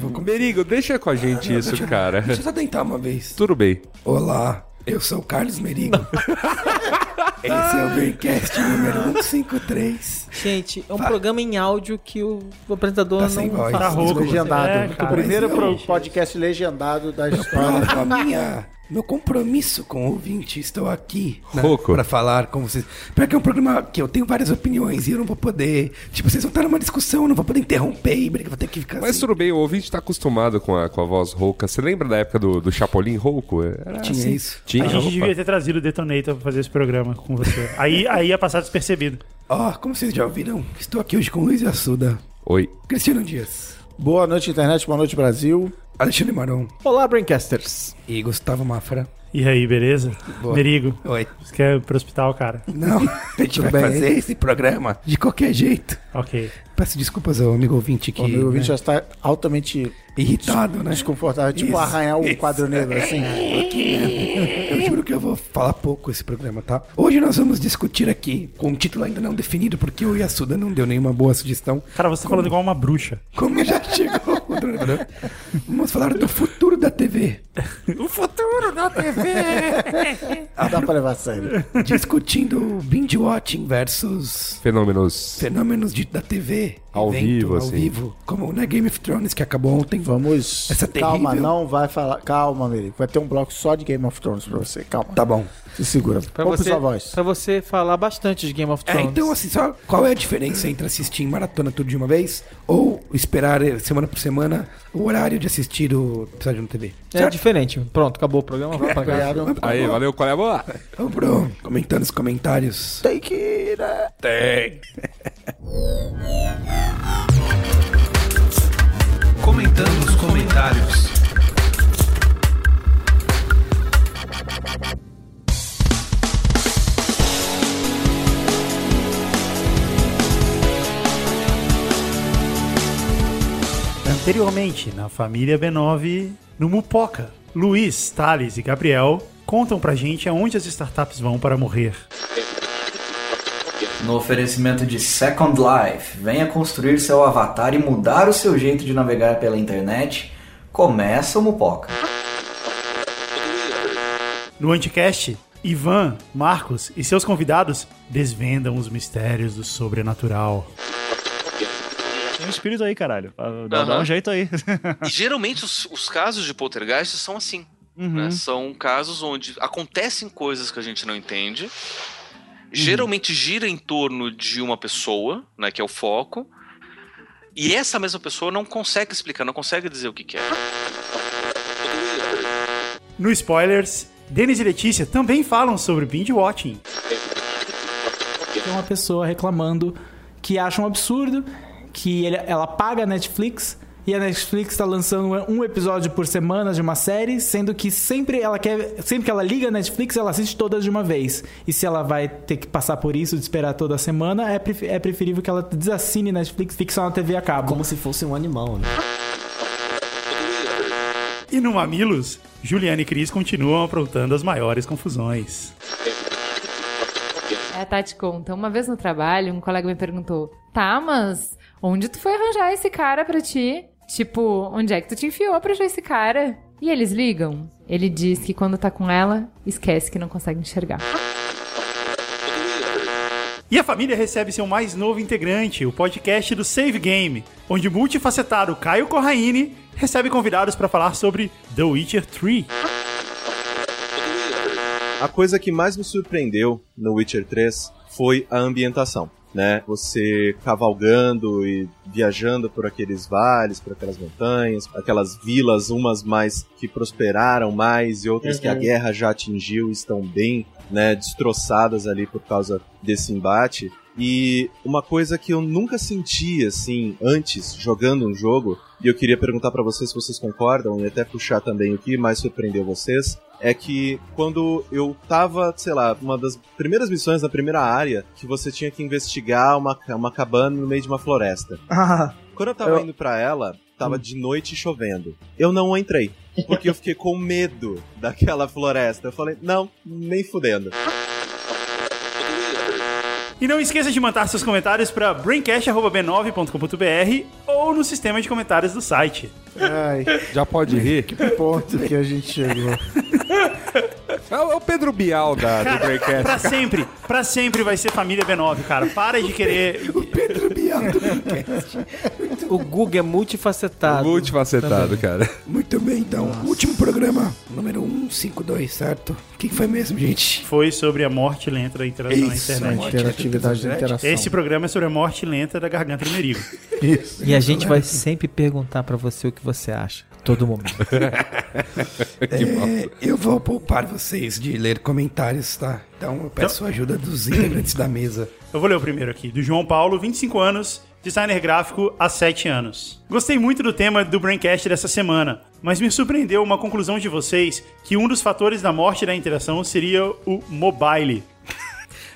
vou comer. Merigo, deixa com a gente Não, isso, deixa- cara. Deixa eu só tentar uma vez. Tudo bem. Olá, eu sou o Carlos Merigo. Esse é o Braincast número 153. Gente, é um programa em áudio que o apresentador Tá não sem voz. faz. Tá rouco, legendado. É, o primeiro eu- pro- podcast legendado da história. Minha, meu compromisso com o ouvinte, estou aqui né, pra falar com vocês. Porque é um programa que eu tenho várias opiniões e eu não vou poder. Tipo, vocês vão estar numa discussão, eu não vou poder interromper e briga, vou ter que ficar Mas assim. tudo bem, o ouvinte tá acostumado com a, com a voz rouca. Você lembra da época do, do Chapolin rouco? Era Tinha assim. isso. Tinha. A gente Opa. devia ter trazido o Detonator pra fazer esse programa com você. Aí, aí ia passar despercebido. Ó, como vocês já ouviram, estou aqui hoje com Luiz Assuda, Oi. Cristiano Dias, Boa noite, internet. Boa noite, Brasil. Alexandre Maron Olá, Braincasters. e Gustavo Mafra. E aí, beleza? Boa. Merigo, Oi. você quer ir pro hospital, cara? Não, a gente vai bem? fazer esse programa de qualquer jeito. Ok. Peço desculpas ao amigo ouvinte que O meu ouvinte né, já está altamente irritado, né? desconfortável, tipo Isso, arranhar o isso. quadro negro, assim. Eu juro que eu vou falar pouco esse programa, tá? Hoje nós vamos discutir aqui, com um título ainda não definido, porque o Yasuda não deu nenhuma boa sugestão. Cara, você tá falando igual uma bruxa. Como já chegou programa, Vamos falar do futuro da TV. O futuro da TV! Não dá pra levar a sério. Discutindo binge watching versus Fenômenos. fenômenos de, da TV. Ao vivo, ao assim. vivo. Como na Game of Thrones que acabou ontem. Vamos. Essa calma, terrível- não vai falar. Calma, Merico. Vai ter um bloco só de Game of Thrones pra você. Calma. Tá bom. Se segura. Pra você, sua voz. pra você falar bastante de Game of É, Thrones. então assim, só qual é a diferença entre assistir em maratona tudo de uma vez ou esperar eh, semana por semana o horário de assistir o episódio no TV? É diferente. Pronto, acabou o programa. Vamos pra Aí, valeu, qual é a boa? Vamos pro comentando os comentários. Take it. Tem. Anteriormente, na família B9, no Mupoca, Luiz, Thales e Gabriel contam pra gente aonde as startups vão para morrer. No oferecimento de Second Life, venha construir seu avatar e mudar o seu jeito de navegar pela internet. Começa o Mupoca. No Anticast, Ivan, Marcos e seus convidados desvendam os mistérios do sobrenatural. Espírito aí, caralho. Dá, dá Aham. um jeito aí. E geralmente os, os casos de poltergeist são assim. Uhum. né? São casos onde acontecem coisas que a gente não entende. Uhum. Geralmente gira em torno de uma pessoa, né, que é o foco. E essa mesma pessoa não consegue explicar, não consegue dizer o que, que é. No Spoilers, Denis e Letícia também falam sobre binge watching. Tem uma pessoa reclamando que acha um absurdo que ele- ela paga a Netflix e a Netflix está lançando um episódio por semana de uma série, sendo que sempre ela quer, sempre que ela liga a Netflix, ela assiste todas de uma vez. E se ela vai ter que passar por isso de esperar toda semana, é, é preferível que ela desassine Netflix, fique só na TV a cabo. Como se fosse um animal, né? E no Mamilos, Juliana e Cris continuam aprontando as maiores confusões. É, a Tati conta. Uma vez no trabalho, um colega me perguntou: Tá, mas onde tu foi arranjar esse cara pra ti? Tipo, onde é que tu te enfiou pra achar esse cara? E eles ligam. Ele diz que quando tá com ela, esquece que não consegue enxergar. E a família recebe seu mais novo integrante, o podcast do Save Game, onde o multifacetado Caio Corraine recebe convidados para falar sobre The Witcher 3. A coisa que mais me surpreendeu no Witcher 3 foi a ambientação. Né? Você cavalgando e viajando por aqueles vales, por aquelas montanhas, aquelas vilas, umas mais que prosperaram mais e outras que a Uhum. guerra já atingiu e estão bem né, destroçadas ali por causa desse embate. E uma coisa que eu nunca senti assim antes jogando um jogo, e eu queria perguntar pra vocês se vocês concordam e até puxar também o que mais surpreendeu vocês, é que quando eu tava, sei lá, uma das primeiras missões na primeira área, que você tinha que investigar uma, uma cabana no meio de uma floresta. Ah, Quando eu tava indo pra ela, tava de noite chovendo. Eu não entrei. Porque eu fiquei com medo daquela floresta. Eu falei, não, nem fudendo. E não esqueça de mandar seus comentários para braincast.b9.com.br ou no sistema de comentários do site. Ai, Já pode rir? que ponto que a gente chegou. É o é o Pedro Bial da, do Cara, pra Breakcast. sempre, pra sempre vai ser família B9, cara. Para de querer. O Google é multifacetado. Multifacetado, cara. Muito bem, então. Último programa, número 152, certo? O que foi mesmo, gente? Foi sobre a morte lenta da interação na Isso, internet. morte Interatividade da interação. Esse programa é sobre a morte lenta da garganta do Merigo. Isso. E a gente vai sempre perguntar pra você o que você acha. Todo momento. É, eu vou poupar vocês de ler comentários, tá? Então eu peço a ajuda dos integrantes da mesa. Eu vou ler o primeiro aqui, do João Paulo, 25 anos, designer gráfico há 7 anos. Gostei muito do tema do Braincast dessa semana, mas me surpreendeu uma conclusão de vocês que um dos fatores da morte da interação seria o mobile.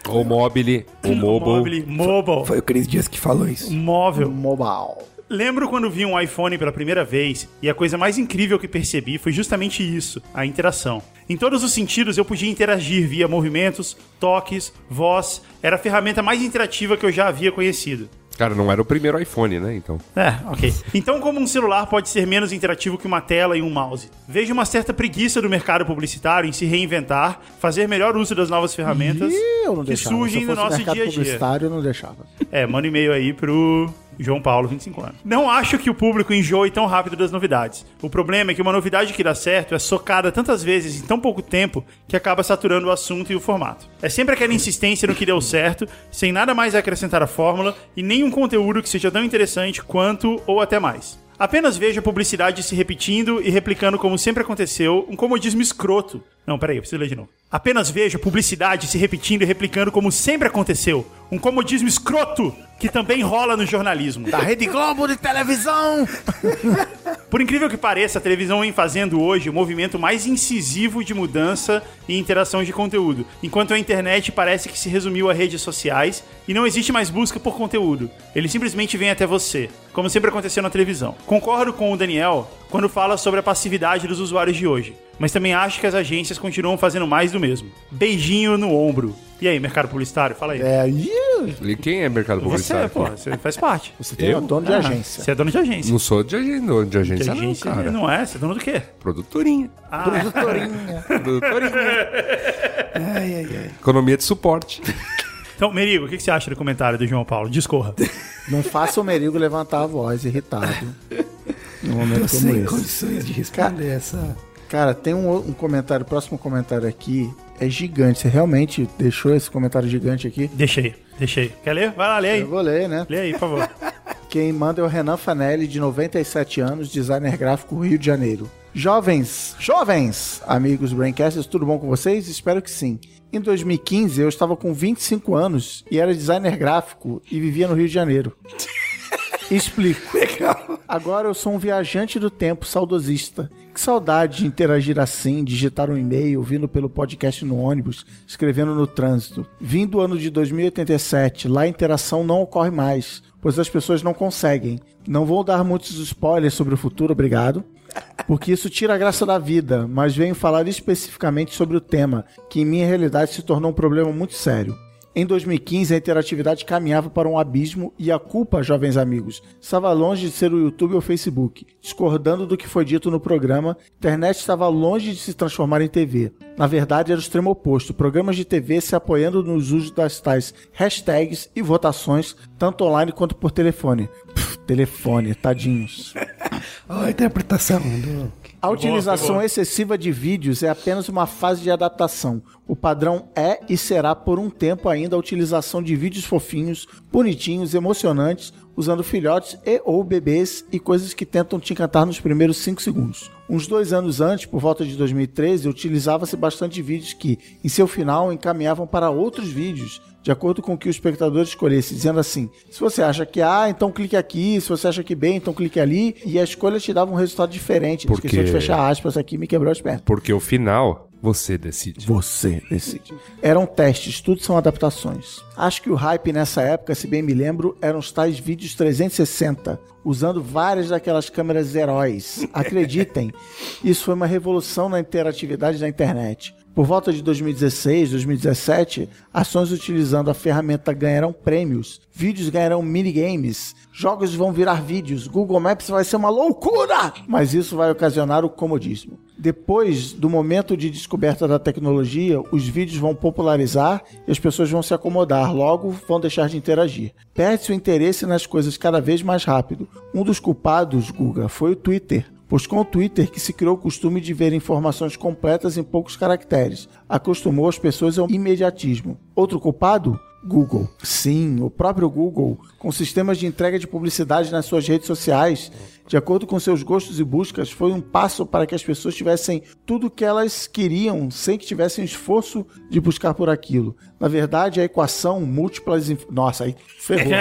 O mobile, o mobile. Mobile. Mobile. Foi o Cris Dias que falou isso. Móvel. Mobile. Lembro quando vi um iPhone pela primeira vez e a coisa mais incrível que percebi foi justamente isso, a interação. Em todos os sentidos eu podia interagir via movimentos, toques, voz, era a ferramenta mais interativa que eu já havia conhecido. Cara, não era o primeiro iPhone, né? Então. É, ok. Então, como um celular pode ser menos interativo que uma tela e um mouse? Vejo uma certa preguiça do mercado publicitário em se reinventar, fazer melhor uso das novas ferramentas Ih, eu não que deixava. surgem Se no eu fosse nosso dia a dia. publicitário, eu não deixava. É, manda um e-mail aí pro João Paulo, 25 anos. Não acho que o público enjoe tão rápido das novidades. O problema é que uma novidade que dá certo é socada tantas vezes em tão pouco tempo que acaba saturando o assunto e o formato. É sempre aquela insistência no que deu certo, sem nada mais a acrescentar à fórmula e nenhum conteúdo que seja tão interessante quanto ou até mais. Apenas vejo a publicidade se repetindo e replicando como sempre aconteceu, um comodismo escroto. Não, peraí, eu preciso ler de novo. Apenas vejo publicidade se repetindo e replicando como sempre aconteceu, um comodismo escroto que também rola no jornalismo. Da Rede Globo de televisão! Por incrível que pareça, a televisão vem fazendo hoje o movimento mais incisivo de mudança e interação de conteúdo, enquanto a internet parece que se resumiu a redes sociais e não existe mais busca por conteúdo. Ele simplesmente vem até você, como sempre aconteceu na televisão. Concordo com o Daniel quando fala sobre a passividade dos usuários de hoje, mas também acho que as agências continuam fazendo mais do mesmo. Beijinho no ombro. E aí, mercado publicitário? Fala aí. É, E quem é mercado Você, publicitário? pô, aqui? você faz parte. você tem Eu? um dono de Ah, agência. Você é dono de agência. Não sou de, ag- dono de De agência, não, agência cara. não é? Você é dono do quê? Produtorinha. Ah, Produtorinha. Produtorinha. Ai, ai, ai. Economia de suporte. Então, Merigo, o que você acha do comentário do João Paulo? Discorra. Não faça o Merigo levantar a voz irritado. No momento Tô como sem esse. condições de responder essa. Cara, tem um, um comentário, o próximo comentário aqui é gigante. Você realmente deixou esse comentário gigante aqui? Deixei, deixei. Quer ler? Vai lá, lê aí. Eu vou ler, né? Lê aí, por favor. Quem manda é o Renan Fanelli, de 97 anos, designer gráfico Rio de Janeiro. Jovens, jovens, amigos Braincasters, tudo bom com vocês? Espero que sim. Em 2015, eu estava com 25 anos e era designer gráfico e vivia no Rio de Janeiro. Explico. Agora eu sou um viajante do tempo saudosista. Que saudade de interagir assim, digitar um e-mail, vindo pelo podcast no ônibus, escrevendo no trânsito. Vim do ano de 2087, lá a interação não ocorre mais, pois as pessoas não conseguem. Não vou dar muitos spoilers sobre o futuro, obrigado. Porque isso tira a graça da vida, mas venho falar especificamente sobre o tema, que em minha realidade se tornou um problema muito sério. Em 2015, a interatividade caminhava para um abismo e a culpa, jovens amigos, estava longe de ser o YouTube ou o Facebook. Discordando do que foi dito no programa, a internet estava longe de se transformar em TV. Na verdade, era o extremo oposto, programas de TV se apoiando nos usos das tais hashtags e votações, tanto online quanto por telefone. Telefone, tadinhos. Ó, a interpretação do. A utilização excessiva de vídeos é apenas uma fase de adaptação. O padrão é e será por um tempo ainda a utilização de vídeos fofinhos, bonitinhos, emocionantes, usando filhotes e ou bebês e coisas que tentam te encantar nos primeiros 5 segundos. Uns dois anos antes, por volta de 2013, utilizava-se bastante vídeos que, em seu final, encaminhavam para outros vídeos, de acordo com o que o espectador escolhesse, dizendo assim: se você acha que A, então clique aqui, se você acha que B, então clique ali, e a escolha te dava um resultado diferente. Porque- Esqueci de fechar aspas aqui, me quebrou as pernas. Porque o final, você decide. Você decide. Eram testes, tudo são adaptações. Acho que o hype nessa época, se bem me lembro, eram os tais vídeos 360, usando várias daquelas câmeras heróis. Acreditem, isso foi uma revolução na interatividade da internet. Por volta de 2016, 2017, ações utilizando a ferramenta ganharão prêmios, vídeos ganharão minigames, jogos vão virar vídeos, Google Maps vai ser uma loucura! Mas isso vai ocasionar o comodismo. Depois do momento de descoberta da tecnologia, os vídeos vão popularizar e as pessoas vão se acomodar, logo vão deixar de interagir. Perde-se o interesse nas coisas cada vez mais rápido. Um dos culpados, Guga, foi o Twitter. Pois com o Twitter que se criou o costume de ver informações completas em poucos caracteres, acostumou as pessoas ao imediatismo. Outro culpado? Google. Sim, o próprio Google, com sistemas de entrega de publicidade nas suas redes sociais, de acordo com seus gostos e buscas, foi um passo para que as pessoas tivessem tudo o que elas queriam, sem que tivessem esforço de buscar por aquilo. Na verdade, a equação múltiplas. inf- Nossa, aí ferrou.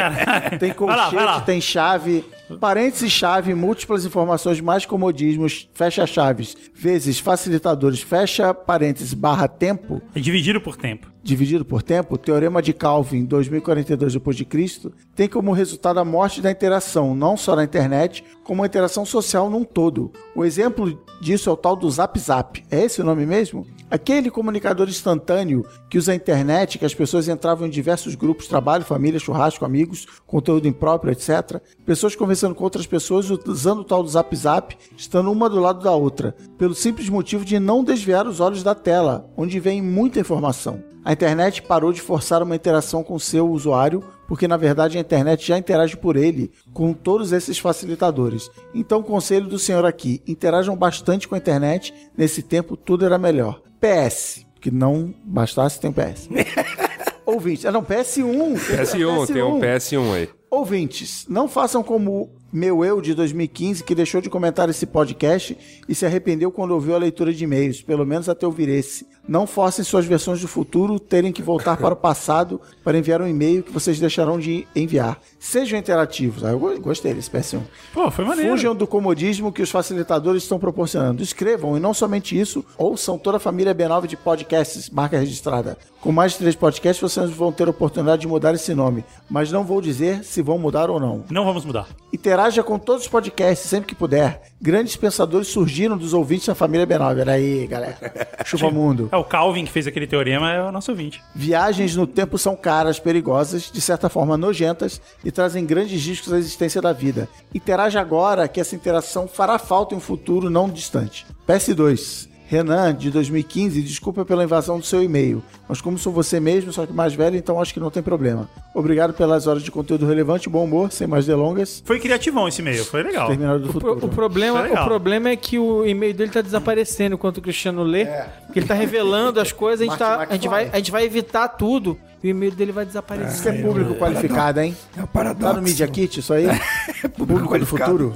Tem Vai lá, vai lá. colchete, tem chave, parênteses chave, múltiplas informações, mais comodismos, fecha chaves, vezes facilitadores, fecha parênteses, barra tempo, É dividido por tempo. dividido por tempo, o Teorema de Calvin, 2042 d.C., tem como resultado a morte da interação, não só na internet, como a interação social num todo. O exemplo disso é o tal do Zap Zap. É esse o nome mesmo? Aquele comunicador instantâneo que usa a internet, que as pessoas entravam em diversos grupos, trabalho, família, churrasco, amigos, conteúdo impróprio, etc. Pessoas conversando com outras pessoas usando o tal do Zap Zap, estando uma do lado da outra, pelo simples motivo de não desviar os olhos da tela, onde vem muita informação. A internet parou de forçar uma interação com seu usuário, porque na verdade a internet já interage por ele, com todos esses facilitadores. Então, o conselho do senhor aqui: interajam bastante com a internet, nesse tempo tudo era melhor. PS, que não bastasse, tem um PS. Ouvinte, ah não, PS1. PS1, tem um PS1 aí. Ouvintes, não façam como meu eu de 2015 que deixou de comentar esse podcast e se arrependeu quando ouviu a leitura de e-mails, pelo menos até ouvir esse. Não forcem suas versões do futuro terem que voltar para o passado para enviar um e-mail que vocês deixarão de enviar. Sejam interativos. Ah, eu go- gostei desse PS1. Pô, foi maneiro. Fujam do comodismo que os facilitadores estão proporcionando. Escrevam, e não somente isso, ouçam toda a família B9 de podcasts, marca registrada. Com mais de três podcasts, vocês vão ter a oportunidade de mudar esse nome. Mas não vou dizer se vão mudar ou não. Não vamos mudar. Interaja com todos os podcasts sempre que puder. Grandes pensadores surgiram dos ouvintes da família B9. Era aí, galera. Chupa mundo. É o Calvin que fez aquele teorema, é o nosso ouvinte. Viagens no tempo são caras, perigosas, de certa forma nojentas e trazem grandes riscos à existência da vida. Interaja agora que essa interação fará falta em um futuro não distante. PS2. Renan, de 2015, desculpa pela invasão do seu e-mail, mas como sou você mesmo, só que mais velho, então acho que não tem problema. Obrigado pelas horas de conteúdo relevante bom humor, sem mais delongas. Foi criativão esse e-mail, foi legal. Terminado do O, pro- futuro. o problema, o problema é que o e-mail dele tá desaparecendo enquanto o Cristiano lê. Porque ele tá revelando as coisas, a gente, tá, a, gente vai, a gente vai evitar tudo. E o e-mail dele vai desaparecer. Isso é público qualificado, hein? É o paradoxo. Tá no Media Kit isso aí? público do qualificado. futuro?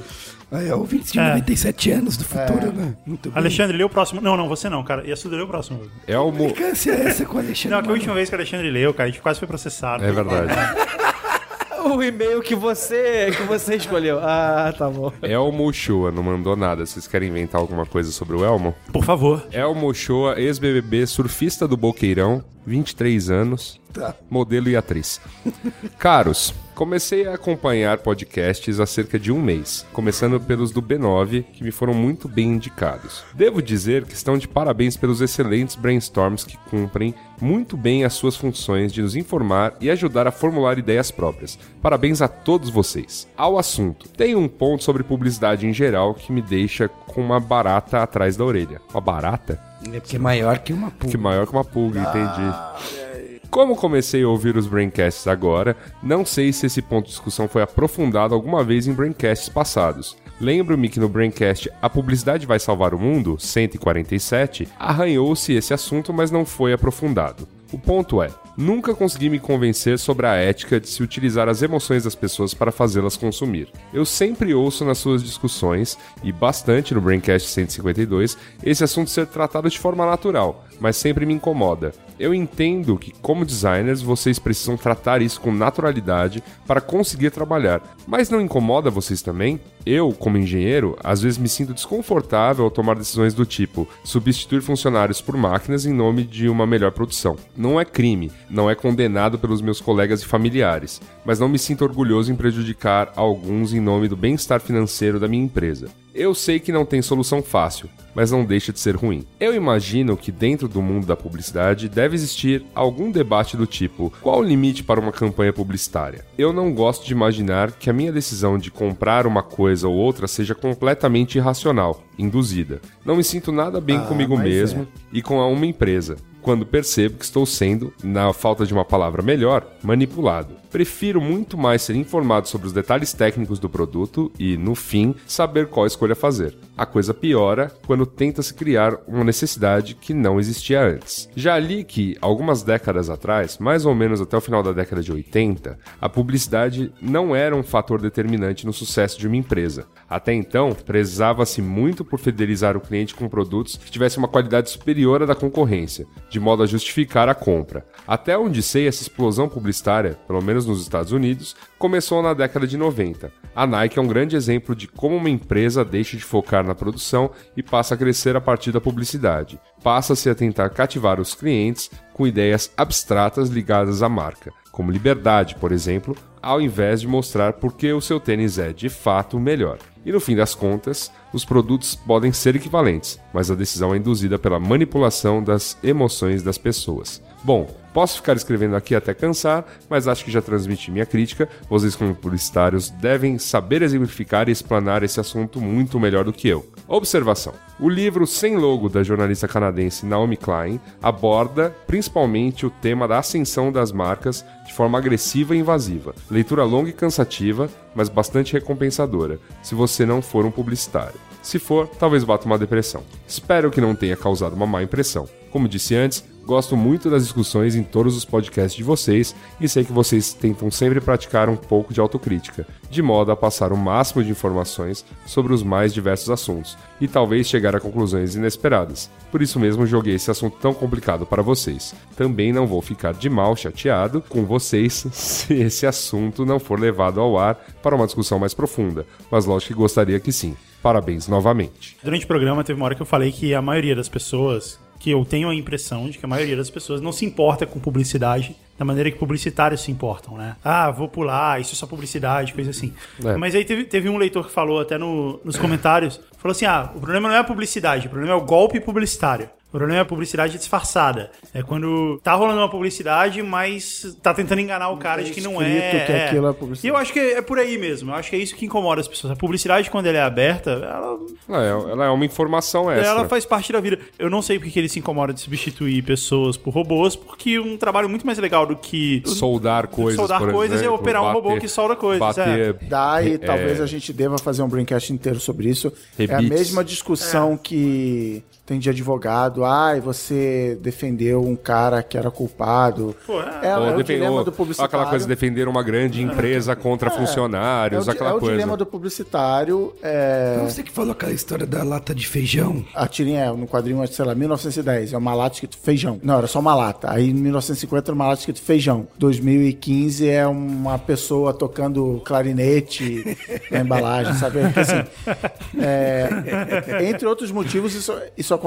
Aí, é ouvintes de É. 97 anos do futuro, né? Muito bem. Alexandre, lê o próximo. Não, não, você não, cara. Yasuda, lê o próximo. É o mo... Implicância é essa com o Alexandre? Não, que a última vez que o Alexandre leu, cara, a gente quase foi processado. É verdade. O e-mail que você, que você escolheu. Ah, tá bom. Elmo Ochoa não mandou nada. Vocês querem inventar alguma coisa sobre o Elmo? Por favor. Elmo Ochoa, ex-BBB, surfista do Boqueirão, 23 anos, Tá. modelo e atriz. Caros, comecei a acompanhar podcasts há cerca de um mês, começando pelos do B9, que me foram muito bem indicados. Devo dizer que estão de parabéns pelos excelentes brainstorms que cumprem muito bem as suas funções de nos informar e ajudar a formular ideias próprias. Parabéns a todos vocês. Ao assunto, tem um ponto sobre publicidade em geral que me deixa com uma barata atrás da orelha. Uma barata? É porque é maior que uma pulga. Que maior que uma pulga, entendi. Como comecei a ouvir os Braincasts agora, não sei se esse ponto de discussão foi aprofundado alguma vez em Braincasts passados. Lembro-me que no Braincast A Publicidade Vai Salvar o Mundo, 147, arranhou-se esse assunto, mas não foi aprofundado. O ponto é, Nunca consegui me convencer sobre a ética de se utilizar as emoções das pessoas para fazê-las consumir. Eu sempre ouço nas suas discussões, e bastante no Braincast 152, esse assunto ser tratado de forma natural, mas sempre me incomoda. Eu entendo que, como designers, vocês precisam tratar isso com naturalidade para conseguir trabalhar, mas não incomoda vocês também? Eu, como engenheiro, às vezes me sinto desconfortável ao tomar decisões do tipo substituir funcionários por máquinas em nome de uma melhor produção. Não é crime, não é condenado pelos meus colegas e familiares, mas não me sinto orgulhoso em prejudicar alguns em nome do bem-estar financeiro da minha empresa. Eu sei que não tem solução fácil, mas não deixa de ser ruim. Eu imagino que dentro do mundo da publicidade deve existir algum debate do tipo: qual o limite para uma campanha publicitária? Eu não gosto de imaginar que a minha decisão de comprar uma coisa ou outra seja completamente irracional, induzida. Não me sinto nada bem Ah, comigo mesmo e com a uma empresa. Quando percebo que estou sendo, na falta de uma palavra melhor, manipulado. Prefiro muito mais ser informado sobre os detalhes técnicos do produto e, no fim, saber qual escolha fazer. A coisa piora quando tenta-se criar uma necessidade que não existia antes. Já li que, algumas décadas atrás, mais ou menos até o final da década de 80, a publicidade não era um fator determinante no sucesso de uma empresa. Até então, prezava-se muito por fidelizar o cliente com produtos que tivessem uma qualidade superior à da concorrência, de modo a justificar a compra. Até onde sei, essa explosão publicitária, pelo menos nos Estados Unidos, começou na década de 90. A Nike é um grande exemplo de como uma empresa deixa de focar na produção e passa a crescer a partir da publicidade. Passa-se a tentar cativar os clientes com ideias abstratas ligadas à marca, como liberdade, por exemplo, ao invés de mostrar por que o seu tênis é de fato melhor. E no fim das contas, os produtos podem ser equivalentes, mas a decisão é induzida pela manipulação das emoções das pessoas. Bom, posso ficar escrevendo aqui até cansar, mas acho que já transmiti minha crítica. Vocês, como publicitários, devem saber exemplificar e explanar esse assunto muito melhor do que eu. Observação: o livro Sem Logo da jornalista canadense Naomi Klein aborda principalmente o tema da ascensão das marcas de forma agressiva e invasiva. Leitura longa e cansativa, mas bastante recompensadora, se você não for um publicitário. Se for, talvez bata uma depressão. Espero que não tenha causado uma má impressão. Como disse antes, gosto muito das discussões em todos os podcasts de vocês e sei que vocês tentam sempre praticar um pouco de autocrítica, de modo a passar o máximo de informações sobre os mais diversos assuntos e talvez chegar a conclusões inesperadas. Por isso mesmo joguei esse assunto tão complicado para vocês. Também não vou ficar de mal chateado com vocês se esse assunto não for levado ao ar para uma discussão mais profunda, mas lógico que gostaria que sim. Parabéns novamente. Durante o programa teve uma hora que eu falei que a maioria das pessoas, que eu tenho a impressão de que a maioria das pessoas não se importa com publicidade da maneira que publicitários se importam, né? Ah, vou pular, isso é só publicidade, coisa assim. É. Mas aí teve, teve um leitor que falou até no- nos comentários, falou assim, ah, o problema não é a publicidade, o problema é o golpe publicitário. O problema é a publicidade disfarçada. É quando tá rolando uma publicidade, mas tá tentando enganar o cara de que não é. que é. aquilo é publicidade. E eu acho que é por aí mesmo. Eu acho que é isso que incomoda as pessoas. A publicidade, quando ela é aberta, ela Ela é, ela é uma informação extra. ela faz parte da vida. Eu não sei porque que ele se incomoda de substituir pessoas por robôs, porque um trabalho muito mais legal do que soldar coisas, soldar por coisas exemplo, é operar um bater- robô que solda coisas. bater- é. Dá e É. talvez a gente deva fazer um braincast inteiro sobre isso. É a mesma discussão que tem de advogado. Ai, você defendeu um cara que era culpado. Pô, é, é Ou o defen- dilema do publicitário. Aquela coisa de defender uma grande empresa contra funcionários, é o, aquela é o coisa. dilema do publicitário. É... Você que falou aquela história da lata de feijão. A tirinha é no quadrinho, sei lá, 1910, é uma lata escrito feijão. Não, era só uma lata. Aí em 1950 era uma lata escrito feijão. 2015 é uma pessoa tocando clarinete na embalagem, sabe? Assim, é, entre outros motivos, isso, isso acontece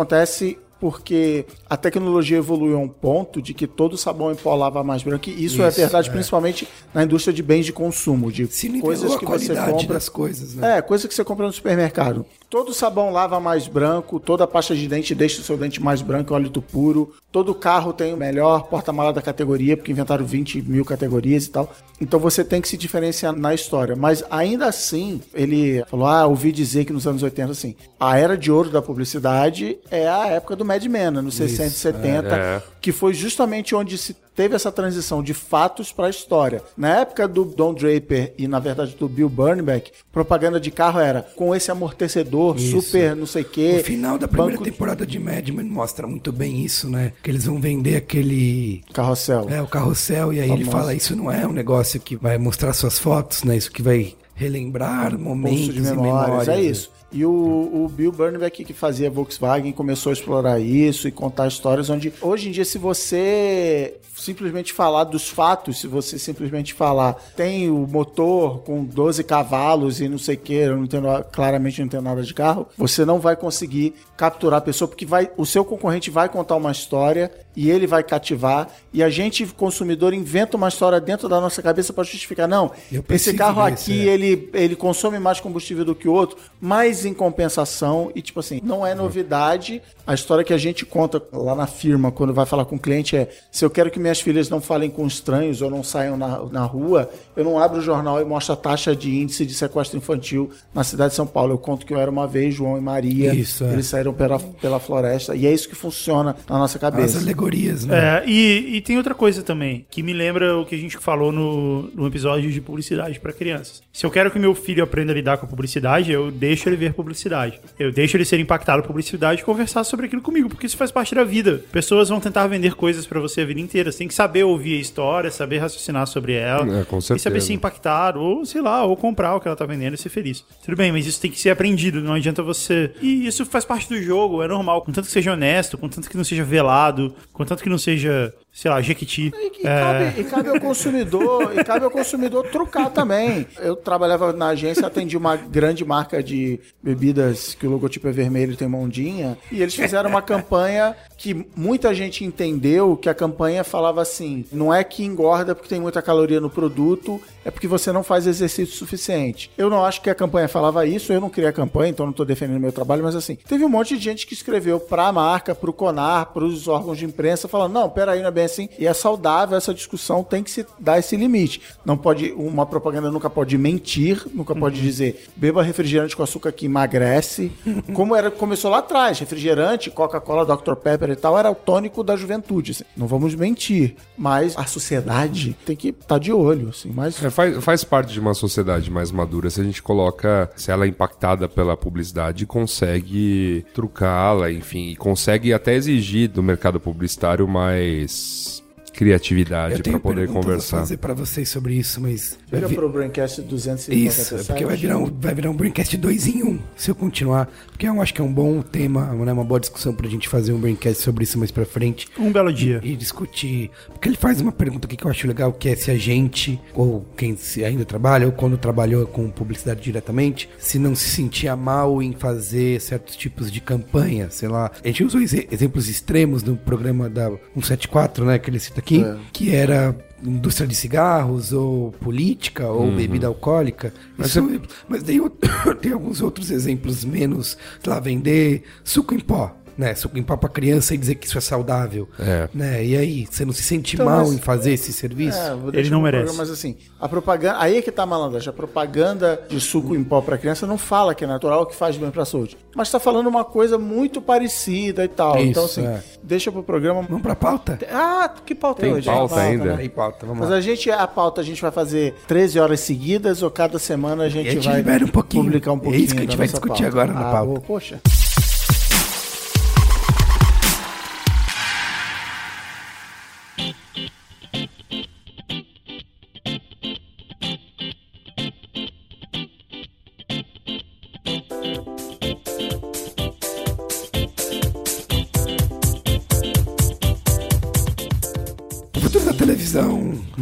porque a tecnologia evoluiu a um ponto de que todo sabão em pó lava mais branco. E isso, é Isso, verdade, é. principalmente na indústria de bens de consumo, de coisas que você compra. das coisas, né? É, coisa que você compra no supermercado. Todo sabão lava mais branco, toda pasta de dente deixa o seu dente mais branco, óleo puro. Todo carro tem o melhor porta-mala da categoria, porque inventaram 20 mil categorias e tal. Então você tem que se diferenciar na história. Mas ainda assim, ele falou: Ah, ouvi dizer que nos anos 80, assim, a era de ouro da publicidade é a época do Mad Men, anos 60 e 70, é. que foi justamente onde se teve essa transição de fatos pra história. Na época do Don Draper e, na verdade, do Bill Burnback, propaganda de carro era com esse amortecedor Isso. super não sei o quê. O final da primeira temporada de Mad Men mostra muito bem isso, né? Que eles vão vender aquele. Carrossel. É, o carrossel, e aí ele Famoso. fala: Isso não é um negócio que vai mostrar suas fotos, né? Isso que vai relembrar momentos de e memórias, memórias. é isso. E o, o Bill Burnback, que fazia Volkswagen, começou a explorar isso e contar histórias onde, hoje em dia, se você simplesmente falar dos fatos, se você simplesmente falar tem o motor com 12 cavalos e não sei o que, eu não entendo, claramente não entendo nada de carro, você não vai conseguir capturar a pessoa, porque vai, o seu concorrente vai contar uma história e ele vai cativar, e a gente, consumidor, inventa uma história dentro da nossa cabeça para justificar, não, esse carro desse, aqui, é. ele, ele consome mais combustível do que o outro, mas em compensação, e tipo assim, não é novidade. A história que a gente conta lá na firma, quando vai falar com o cliente, é: se eu quero que minhas filhas não falem com estranhos ou não saiam na, na rua, eu não abro o jornal e mostro a taxa de índice de sequestro infantil na cidade de São Paulo. Eu conto que eu era uma vez João e Maria, Isso, é. eles saíram pela, pela floresta, e é isso que funciona na nossa As cabeça. alegorias, né? É, e, e tem outra coisa também, que me lembra o que a gente falou no, no episódio de publicidade para crianças. Se eu quero que meu filho aprenda a lidar com a publicidade, eu deixo ele ver publicidade. Eu deixo ele ser impactado por publicidade e conversar sobre aquilo comigo, porque isso faz parte da vida. Pessoas vão tentar vender coisas para você a vida inteira. Você tem que saber ouvir a história, saber raciocinar sobre ela. É, com E saber certeza. ser impactado, ou sei lá, ou comprar o que ela tá vendendo e ser feliz. Tudo bem, mas isso tem que ser aprendido, não adianta você. E isso faz parte do jogo, é normal. Contanto que seja honesto, contanto que não seja velado, contanto que não seja, sei lá, jequiti. E É, cabe, e cabe ao consumidor, e cabe ao consumidor trucar também. Eu trabalhava na agência, atendi uma grande marca de bebidas que o logotipo é vermelho e tem uma ondinha, e eles fizeram uma campanha que muita gente entendeu que a campanha falava assim: não é que engorda porque tem muita caloria no produto, é porque você não faz exercício suficiente. Eu não acho que a campanha falava isso, eu não criei a campanha, então não tô defendendo meu trabalho, mas assim, teve um monte de gente que escreveu pra marca, pro CONAR, pros órgãos de imprensa, falando: não, peraí, não é bem E é saudável essa discussão, tem que se dar esse limite. Não pode, uma propaganda nunca pode mentir, nunca pode dizer beba refrigerante com açúcar que emagrece. Como era, começou lá atrás, refrigerante, Coca-Cola, Dr. Pepper e tal, era o tônico da juventude. assim. Não vamos mentir, mas a sociedade tem que estar de olho, assim, mas É, faz, faz parte de uma sociedade mais madura se a gente coloca, se ela é impactada pela publicidade, consegue trucá-la, enfim, e consegue até exigir do mercado publicitário mais Peace. Criatividade Eu para poder a conversar. fazer pra vocês sobre isso, mas. Liga vi- pro Braincast 257. Isso, é porque vai virar, um, vai virar um Braincast 2 em 1, um, se eu continuar. Porque eu acho que é um bom tema, né, uma boa discussão pra gente fazer um Braincast sobre isso mais pra frente. Um belo dia. E, e discutir. Porque ele faz uma pergunta aqui que eu acho legal, que é se a gente, ou quem se ainda trabalha, ou quando trabalhou com publicidade diretamente, se não se sentia mal em fazer certos tipos de campanha, sei lá. A gente usou exe- exemplos extremos no programa da 174, né, que ele cita aqui, É. que era indústria de cigarros, ou política, ou Uhum. bebida alcoólica. Mas Isso- mas tem, tem alguns outros exemplos menos, sei lá, vender suco em pó. Né, suco em pó pra criança e dizer que isso é saudável. É. Né? E aí, você não se sente Então, mal mas- em fazer esse serviço? É, Ele não merece. programa, Mas assim, a propaganda. Aí é que tá malandragem. A propaganda de suco em pó pra criança não fala que é natural, que faz bem pra saúde. Mas tá falando uma coisa muito parecida e tal. Isso, então, assim, é. deixa pro programa. Vamos pra pauta? Ah, que pauta Tem hoje? pauta ainda? Tem pauta, vamos Mas lá. a gente, a pauta, a gente vai fazer 13 horas seguidas ou cada semana a gente, a gente vai um pouquinho. publicar um É pouquinho isso que a gente vai discutir pauta. agora na Ah, pauta. boa, poxa.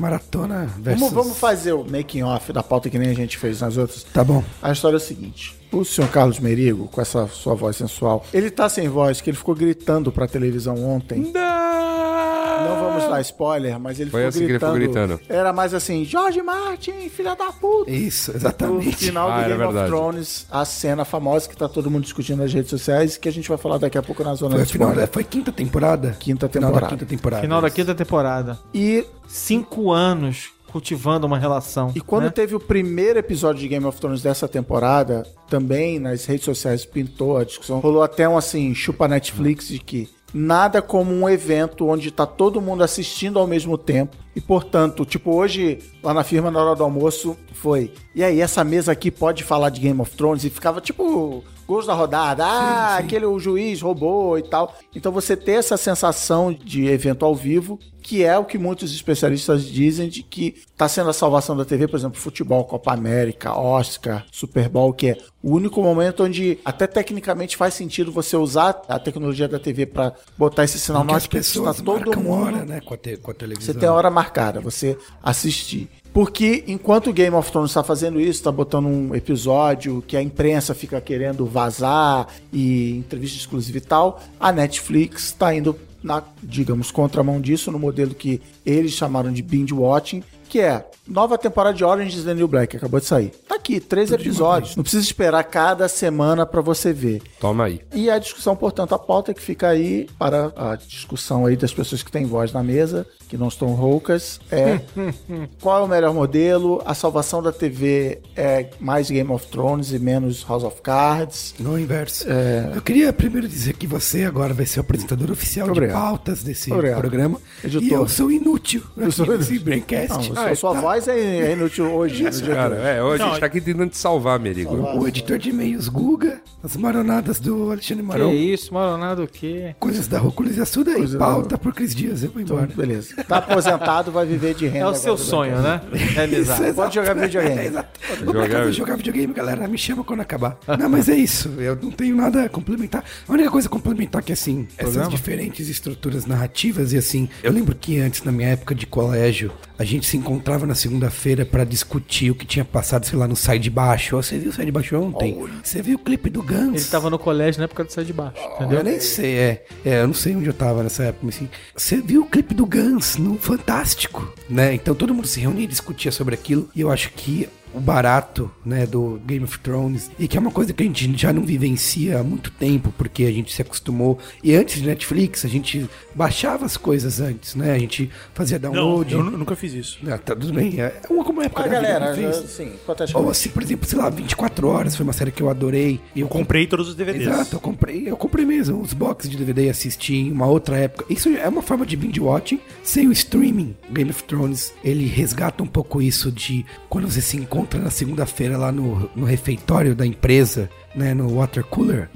Maratona versus... Vamos, vamos fazer o making off da pauta que nem a gente fez nas outras. Tá bom. A história é o seguinte. O senhor Carlos Merigo, com essa sua voz sensual, ele tá sem voz, que ele ficou gritando pra televisão ontem. Não vamos dar spoiler, mas ele Foi ficou assim que ele gritando. ficou gritando. Era mais assim, Jorge Martin, filha da puta. Isso, No exatamente. final do Ah, era Game of. Thrones, a cena famosa que tá todo mundo discutindo nas redes sociais, que a gente vai falar daqui a pouco na zona Foi, de final, spoiler. foi quinta temporada? Quinta Final da temporada. quinta temporada. Final da quinta temporada. E, Cinco anos cultivando uma relação. e quando né? teve o primeiro episódio de Game of Thrones dessa temporada, também nas redes sociais pintou a discussão. Rolou até um assim, chupa Netflix de que nada como um evento onde tá todo mundo assistindo ao mesmo tempo. E, portanto, tipo, hoje, lá na firma, na hora do almoço, foi. E aí, essa mesa aqui pode falar de Game of Thrones? E ficava, tipo, gols da rodada. Ah, aquele o juiz roubou e tal. Então, você ter essa sensação de evento ao vivo, que é o que muitos especialistas dizem de que tá sendo a salvação da TV, por exemplo, futebol, Copa América, Oscar, Super Bowl, que é o único momento onde até tecnicamente faz sentido você usar a tecnologia da TV para botar esse sinal Porque as Netflix, pessoas tá todo mundo hora, né, com a, te- com a televisão. você tem a hora marcada, você assistir. Porque enquanto o Game of Thrones está fazendo isso, está botando um episódio que a imprensa fica querendo vazar e entrevista exclusiva e tal, a Netflix está indo na, digamos, contramão disso, no modelo que eles chamaram de binge watching, que é nova temporada de Orange is the New Black, acabou de sair. Tá aqui, três episódios. Não precisa esperar cada semana para você ver. Toma aí. E a discussão, portanto, a pauta que fica aí para a discussão aí das pessoas que têm voz na mesa, que não estão roucas, é qual é o melhor modelo? A salvação da TV é mais Game of Thrones e menos House of Cards? Não, o inverso. É. Eu queria primeiro dizer que você agora vai ser o apresentador oficial Obrigado. de pautas desse Obrigado. programa. Editor. E eu sou inútil. Eu sou nesse Braincast. Não, a sua voz é, é inútil hoje. no Cara, é, hoje a Não, gente tá aqui tentando te salvar, Merigo. O editor de e-mails Guga, as maronadas do Alexandre Que Marão, isso, Maronado o quê? coisas da Rúculas e Assuda e Coisa pauta por Cris Dias. Eu vou embora. Então, beleza. Tá aposentado, vai viver de renda. É o seu sonho, né? Realizar. Isso, Pode jogar videogame. É, exato. Jogar- jogar videogame, galera. Me chama quando acabar. Não, mas é isso. Eu não tenho nada a complementar. A única coisa a complementar é que, assim, essas diferentes estruturas narrativas e, assim, eu lembro que antes, na minha época de colégio, a gente se encontrava na segunda-feira pra discutir o que tinha passado, sei lá, no Sai de Baixo. Você viu o Sai de Baixo ontem? Você viu o clipe do Guns? Ele tava no colégio na época do Sai de Baixo, entendeu? Eu nem sei, é. É, eu não sei onde eu tava nessa época, mas assim. Você viu o clipe do Guns no Fantástico, né? Então todo mundo se reunia e discutia sobre aquilo. E eu acho que o barato, né, do Game of Thrones, e que é uma coisa que a gente já não vivencia há muito tempo, porque a gente se acostumou. E antes de Netflix, a gente baixava as coisas antes, né? A gente fazia Não, download. eu nu- nunca fiz isso. Ah, tá tudo bem. É uma como época A da vida galera, já- sim, Ou assim, por exemplo, sei lá, 24 horas foi uma série que eu adorei. E eu Comprei todos os DVDs. Exato, eu comprei, eu comprei mesmo os boxes de DVD e assisti em uma outra época. Isso é uma forma de binge watching sem o streaming. Game of Thrones, ele resgata um pouco isso de quando você se encontra na segunda-feira lá no, no refeitório da empresa, né, no water cooler.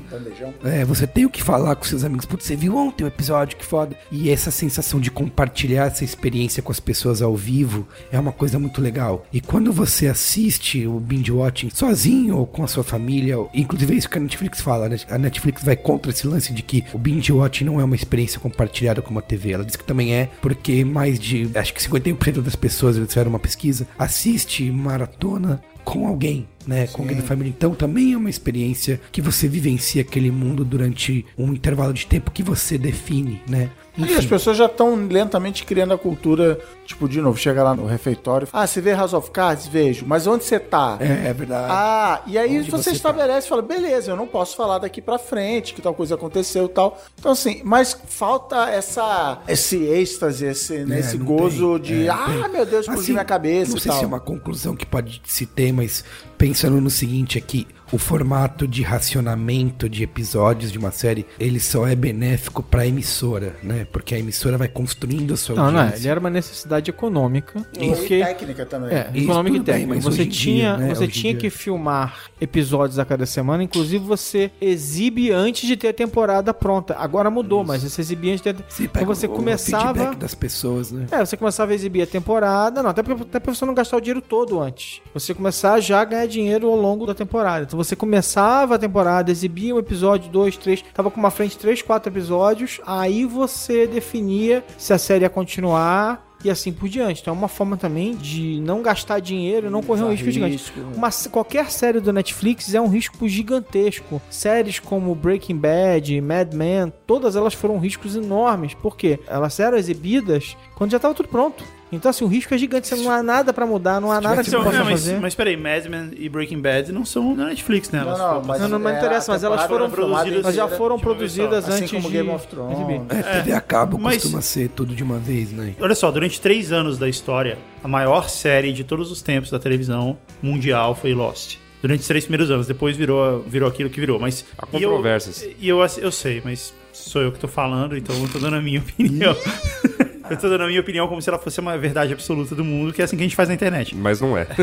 É, você tem o que falar com seus amigos. Putz, você viu ontem o episódio, que foda. E essa sensação de compartilhar essa experiência com as pessoas ao vivo é uma coisa muito legal. E quando você assiste o binge watching sozinho ou com a sua família, inclusive é isso que a Netflix fala, né? A Netflix vai contra esse lance de que o binge watching não é uma experiência compartilhada como a TV. Ela diz que também é, porque mais de, acho que 51% das pessoas, eles fizeram uma pesquisa, assiste maratona com alguém, né? Com alguém da família. Então também é uma experiência que você vivencia aquele mundo durante um intervalo de tempo que você define, né? E as pessoas já estão lentamente criando a cultura, tipo, de novo, chega lá no refeitório. Ah, você vê House of Cards? Vejo. Mas onde você tá? É, é verdade. Ah, e aí Onde você, você tá? estabelece e fala, beleza, eu não posso falar daqui pra frente que tal coisa aconteceu e tal. Então, assim, mas falta essa, esse êxtase, esse, né, É, esse gozo tem, de, é, ah, tem. meu Deus, explodiu Assim, minha cabeça Não sei se é uma conclusão que pode se ter, mas pensando no seguinte aqui, o formato de racionamento de episódios de uma série, ele só é benéfico pra emissora, né? Porque a emissora vai construindo a sua Não, não é. audiência. Ele era uma necessidade econômica. E Porque técnica também. É, Isso econômica e bem, técnica. mas Você em tinha, dia, né, você hoje tinha que filmar episódios a cada semana, inclusive você exibe antes de ter a temporada pronta. Agora mudou, mas você exibia antes de ter. Você Então você o começava. feedback das pessoas, né? É, você começava a exibir a temporada, não, até pra, até pra você não gastar o dinheiro todo antes. Você começar já a ganhar dinheiro ao longo da temporada. Então você começava a temporada, exibia um episódio, dois, três, tava com uma frente três, quatro episódios, aí você definia se a série ia continuar e assim por diante. Então é uma forma também de não gastar dinheiro, não correr um risco gigante. risco, né? Uma, qualquer série do Netflix é um risco gigantesco. Séries como Breaking Bad, Mad Men, todas elas foram riscos enormes. Por quê? Elas eram exibidas quando já estava tudo pronto. Então, assim, o risco é gigante. Você não há nada pra mudar, não há nada que você possa não, mas, fazer. mas peraí, Mad Men e Breaking Bad não são na Netflix, né? Não, Elas não, foram- mas Não, não, não é, interessa, mas elas foram produzidas, elas já foram produzidas Assim antes como de Game of Thrones. exibir. É, TV a cabo mas- costuma ser tudo de uma vez, né? Olha só, durante três anos da história, a maior série de todos os tempos da televisão mundial foi Lost. Durante os três primeiros anos. Depois virou, virou aquilo que virou. Mas. Há e eu- controvérsias. E eu, eu sei, mas sou eu que tô falando, então eu tô dando a minha opinião. Eu tô dando a minha opinião como se ela fosse uma verdade absoluta do mundo, que é assim que a gente faz na internet. Mas não é.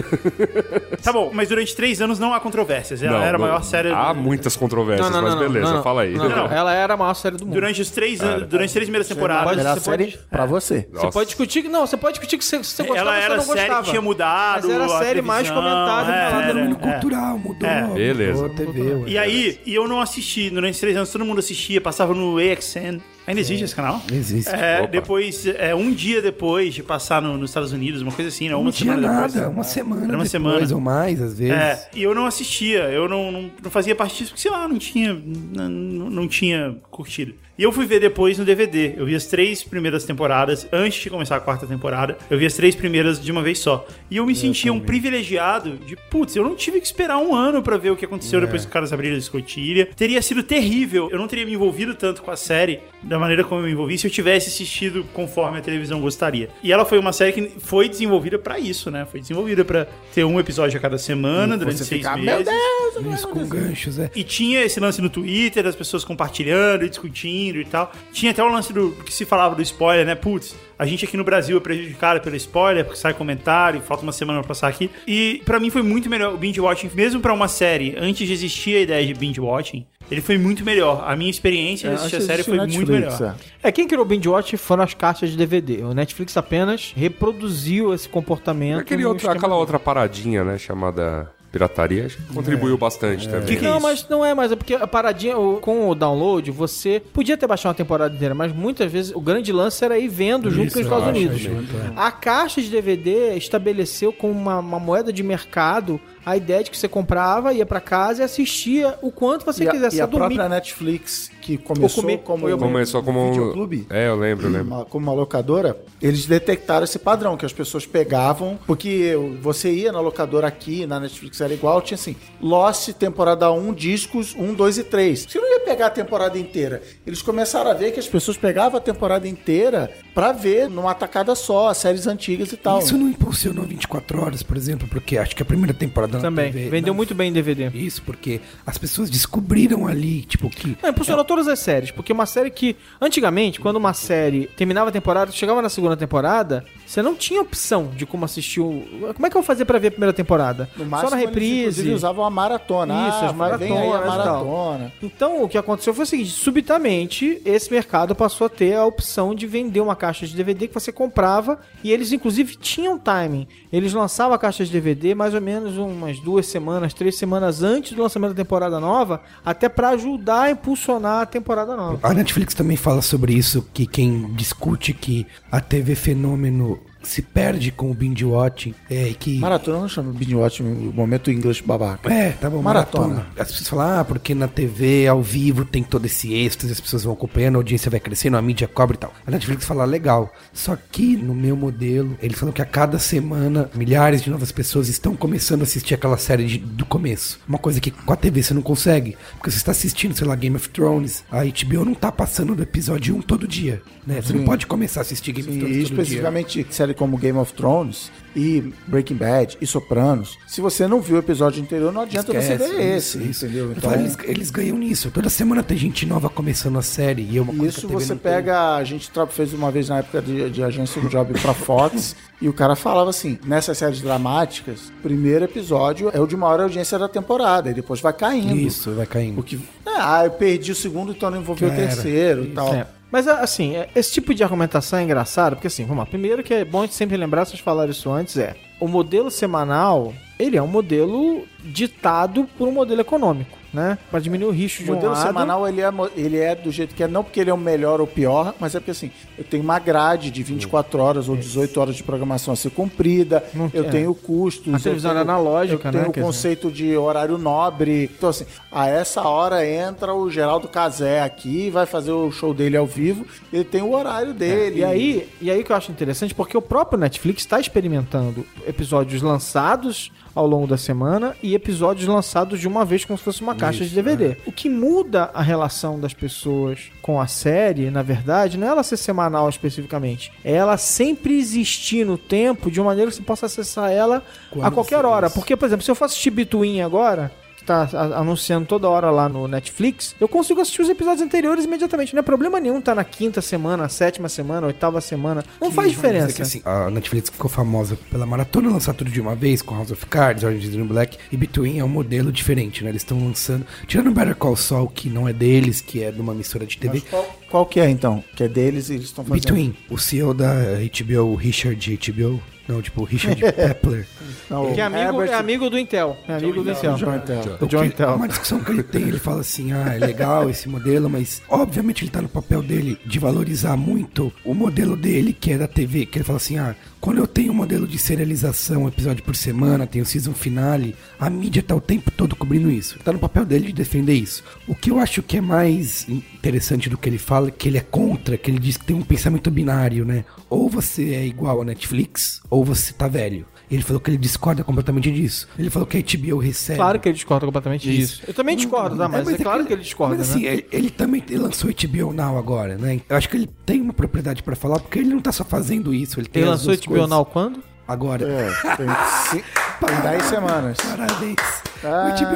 Tá bom, mas durante três anos não há controvérsias. Ela Não, era a não. maior série. Há muitas controvérsias, Não, não, mas beleza, não, não. fala aí. Não, não, Ela era a maior série do mundo. Durante os três anos, durante as três primeiras temporadas. Melhor você série pode- pra você. Você pode discutir que não, você pode discutir que você, você gostava Ela ou você era não série gostava. que tinha mudado. Mas era a a série mais comentada é, do era, é. cultural, mudou. É. Beleza. Mudou a TV, ué. E aí, e eu não assisti durante os três anos, todo mundo assistia, passava no AXN. Ainda existe esse canal? Existe. É, depois, é, um dia depois de passar no- nos Estados Unidos, uma coisa assim, né? Uma não tinha semana nada, depois. uma semana Era uma depois semana. ou mais, às vezes. É, e eu não assistia, eu não, não, não fazia parte disso, porque sei lá, não tinha, não, não tinha curtido. E eu fui ver depois no DVD. Eu vi as três primeiras temporadas, antes de começar a quarta temporada. Eu vi as três primeiras de uma vez só. E eu me sentia um privilegiado de, putz, eu não tive que esperar um ano pra ver o que aconteceu depois que os caras abriram a escotilha. Teria sido terrível. Eu não teria me envolvido tanto com a série da maneira como eu me envolvi se eu tivesse assistido conforme a televisão gostaria. E ela foi uma série que foi desenvolvida pra isso, né? Foi desenvolvida pra ter um episódio a cada semana durante seis ficar, meses. meu Deus, Isso com ganchos, é. E tinha esse lance no Twitter, das pessoas compartilhando e discutindo e tal. Tinha até o lance do que se falava do spoiler, né? Putz, a gente aqui no Brasil é prejudicado pelo spoiler, porque sai comentário, falta uma semana pra passar aqui. E pra mim foi muito melhor o binge watching, mesmo pra uma série, antes de existir a ideia de binge watching, ele foi muito melhor. A minha experiência de assistir a série foi muito melhor. É, quem criou o Binge Watch foram as caixas de DVD. O Netflix apenas reproduziu esse comportamento. Aquele outro, aquela outra paradinha, né, chamada pirataria, acho que contribuiu bastante também. não, mas não é mais. É porque a paradinha, o- com o download, você podia ter baixado uma temporada inteira, mas muitas vezes o grande lance era ir vendo junto com os Estados Unidos. junto, é. A caixa de DVD estabeleceu como uma, uma moeda de mercado a ideia de que você comprava, ia pra casa e assistia o quanto você e a, quisesse. e a dormir. própria Netflix, que começou comer- como eu- Começou como um... videoclube, É, eu lembro, eu lembro. uma- como uma locadora, eles detectaram esse padrão, que as pessoas pegavam, porque você ia na locadora aqui, na Netflix era igual, tinha assim, Lost, temporada 1, discos 1, 2 e 3. Você não ia pegar a temporada inteira. Eles começaram a ver que as pessoas pegavam a temporada inteira pra ver numa tacada só, as séries antigas e tal. Isso não impulsionou 24 horas, por exemplo, porque acho que a primeira temporada Também. TV Vendeu não- muito bem em DVD. Isso, porque as pessoas descobriram ali, tipo, que. Não, impulsionou todas as séries, porque uma série que, antigamente, quando uma série terminava a temporada, chegava na segunda temporada, você não tinha opção de como assistir o... Como é que eu vou fazer pra ver a primeira temporada? No Só máximo, na eles, reprise. inclusive, usavam a maratona. Isso, ah, as vem aí a maratonas tal. maratona. Então, o que aconteceu foi o seguinte: subitamente, esse mercado passou a ter a opção de vender uma caixa de DVD que você comprava e eles, inclusive, tinham timing. Eles lançavam a caixa de DVD mais ou menos umas duas semanas, três semanas antes do lançamento da temporada nova, até pra ajudar a impulsionar a temporada nova. A Netflix também fala sobre isso, que quem discute que a TV fenômeno se perde com o binge watching é que Maratona não chama binge watch, o momento inglês babaca. É, tá bom, Maratona. maratona. As pessoas falam, ah, porque na TV, ao vivo, tem todo esse êxtase, as pessoas vão acompanhando, a audiência vai crescendo, a mídia cobra e tal. A Netflix fala, legal. Só que no meu modelo, eles falam que a cada semana, milhares de novas pessoas estão começando a assistir aquela série de- do começo. Uma coisa que com a TV você não consegue. Porque você está assistindo, sei lá, Game of Thrones, a HBO não tá passando do episódio 1 todo dia. Né? Você Sim. não pode começar a assistir Game of Sim, Thrones e todo dia. especificamente série como Game of Thrones e Breaking Bad e Sopranos. Se você não viu o episódio anterior, não adianta você Esquece, ver isso, esse, isso. entendeu? Eu Então, eles, eles ganham nisso. Toda semana tem gente nova começando a série. E é uma coisa isso você não tem. pega. A gente fez uma vez na época de, de agência de job pra Fox e o cara falava assim: nessas séries dramáticas, primeiro episódio é o de maior audiência da temporada, e depois vai caindo. Isso, vai caindo. Porque, ah, eu perdi o segundo, então não envolvi o Já era. terceiro e tal. É. Mas assim, é- esse tipo de argumentação é engraçado, porque assim, vamos lá. Primeiro que é bom a gente sempre lembrar, vocês falaram isso antes, é o modelo semanal, ele é um modelo ditado por um modelo econômico, né? Pra diminuir o risco O de um modelo lado. semanal ele é, ele é do jeito que é, não porque ele é o melhor ou pior, mas é porque assim, eu tenho uma grade de 24 horas ou 18 horas de programação a ser cumprida, Não- eu é. tenho custos. A eu televisão tenho- era analógica, eu né, tenho quer o dizer. conceito de horário nobre. Então, assim, a essa hora entra o Geraldo Cazé aqui, vai fazer o show dele ao vivo, ele tem o horário dele. E aí, e aí que eu acho interessante, porque o próprio Netflix está experimentando episódios lançados ao longo da semana e episódios lançados de uma vez como se fosse uma caixa de DVD. O que muda a relação das pessoas com a série, na verdade, não é ela ser semanal especificamente. É ela sempre existir no tempo de uma maneira que você possa acessar ela Quando a qualquer hora. Porque, por exemplo, se eu assistir Between agora, tá anunciando toda hora lá no Netflix, eu consigo assistir os episódios anteriores imediatamente. Não é problema nenhum tá na quinta semana, sétima semana, oitava semana. Não faz Vamos dizer diferença. que, assim, a Netflix ficou famosa pela maratona lançar tudo de uma vez, com House of Cards, Orange is the New Black, e Between é um modelo diferente, né? Eles estão lançando, tirando Better Call Saul, que não é deles, que é de uma emissora de TV, Qual, qual que é, então? Que é deles e eles estão fazendo... Between, o CEO da HBO, o Richard HBO, não, tipo, Richard Pepler. Não, Que é amigo, Herbert- é amigo do Intel. É amigo do Intel. John Intel. O John Que- Intel. Uma discussão que ele tem, ele fala assim, ah, é legal esse modelo, mas obviamente ele tá no papel dele de valorizar muito o modelo dele, que é da TV, que ele fala assim, ah, quando eu tenho um modelo de serialização, um episódio por semana, tenho season finale, a mídia tá o tempo todo cobrindo isso. Tá no papel dele de defender isso. O que eu acho que é mais interessante do que ele fala, que ele é contra, que ele diz que tem um pensamento binário, né? Ou você é igual a Netflix, ou você tá velho. Ele falou que ele discorda completamente disso. Ele falou que a HBO recebe. Claro que ele discorda completamente Isso. disso. Eu também discordo, tá? Mas é, claro que ele discorda, Mas assim, né? ele, ele também lançou HBO Now agora, né? Eu acho que ele tem uma propriedade pra falar, porque ele não tá só fazendo isso. Ele, tem Ele lançou HBO coisas. Now quando? Agora. É, tem, tem 10 semanas. Parabéns. Ah, o HBO.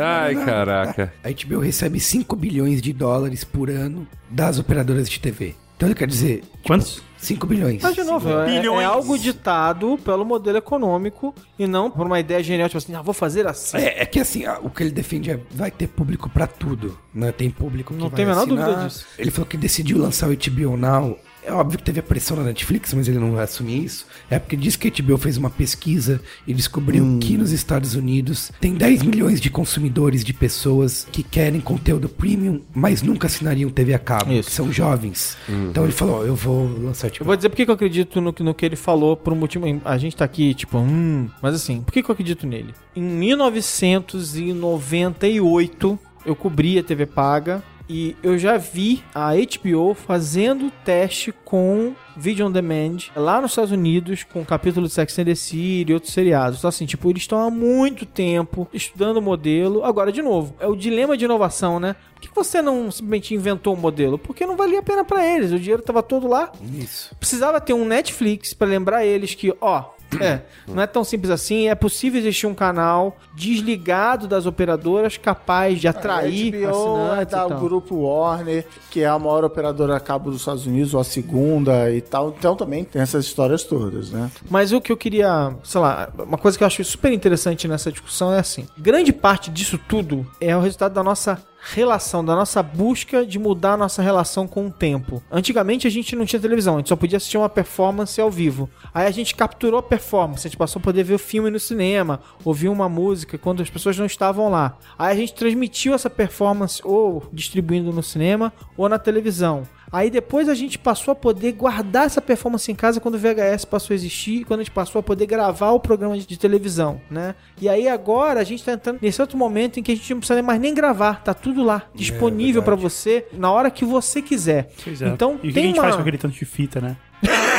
Ai, caraca. A HBO recebe 5 bilhões de dólares por ano das operadoras de TV. Então ele quer dizer. Quantos? 5 bilhões. Mas, de novo, é, é algo ditado pelo modelo econômico e não por uma ideia genial, tipo assim, ah, vou fazer assim. É, é que assim, o que ele defende é vai ter público pra tudo, né? Tem público que Não vai tem a menor assinar. dúvida disso. Ele falou que decidiu lançar o HBO Now. É óbvio que teve a pressão na Netflix, mas ele não vai assumir isso. É porque diz que a HBO fez uma pesquisa e descobriu Hum. que nos Estados Unidos tem 10 milhões de consumidores, de pessoas que querem conteúdo premium, mas nunca assinariam TV a cabo, Isso. que são jovens. Então ele falou, eu vou lançar Eu HBO vou dizer por que eu acredito no, que- no que ele falou por um motivo. A gente tá aqui, tipo, hum. Mas assim, por que, que eu acredito nele? Em 1998, eu cobri a TV Paga e eu já vi a HBO fazendo teste com Video on Demand lá nos Estados Unidos, com o capítulo de Sex and the City e outros seriados. Então, assim, tipo, eles estão há muito tempo estudando o modelo. Agora, de novo, é o dilema de inovação, né? Por que você não simplesmente inventou um modelo? Porque não valia a pena pra eles. O dinheiro tava todo lá. Isso. Precisava ter um Netflix pra lembrar eles que, ó, é, não é tão simples assim. É possível existir um canal desligado das operadoras capaz de atrair a HBO é assinantes da e tal. Grupo Warner, que é a maior operadora a cabo dos Estados Unidos, ou a segunda e tal. Então também tem essas histórias todas, né? Mas o que eu queria, sei lá, uma coisa que eu acho super interessante nessa discussão é assim: grande parte disso tudo é o resultado da nossa relação, da nossa busca de mudar a nossa relação com o tempo. Antigamente a gente não tinha televisão, a gente só podia assistir uma performance ao vivo. Aí a gente capturou a performance, a gente passou a poder ver o filme no cinema, ouvir uma música quando as pessoas não estavam lá. Aí a gente transmitiu essa performance ou distribuindo no cinema ou na televisão. Aí depois a gente passou a poder guardar essa performance em casa quando o VHS passou a existir, quando a gente passou a poder gravar o programa de, televisão, né? E aí agora a gente tá entrando nesse outro momento em que a gente não precisa mais nem gravar, tá tudo lá, disponível pra você na hora que você quiser. Pois é. Então e o que a tem gente uma faz com aquele tanto de fita, né?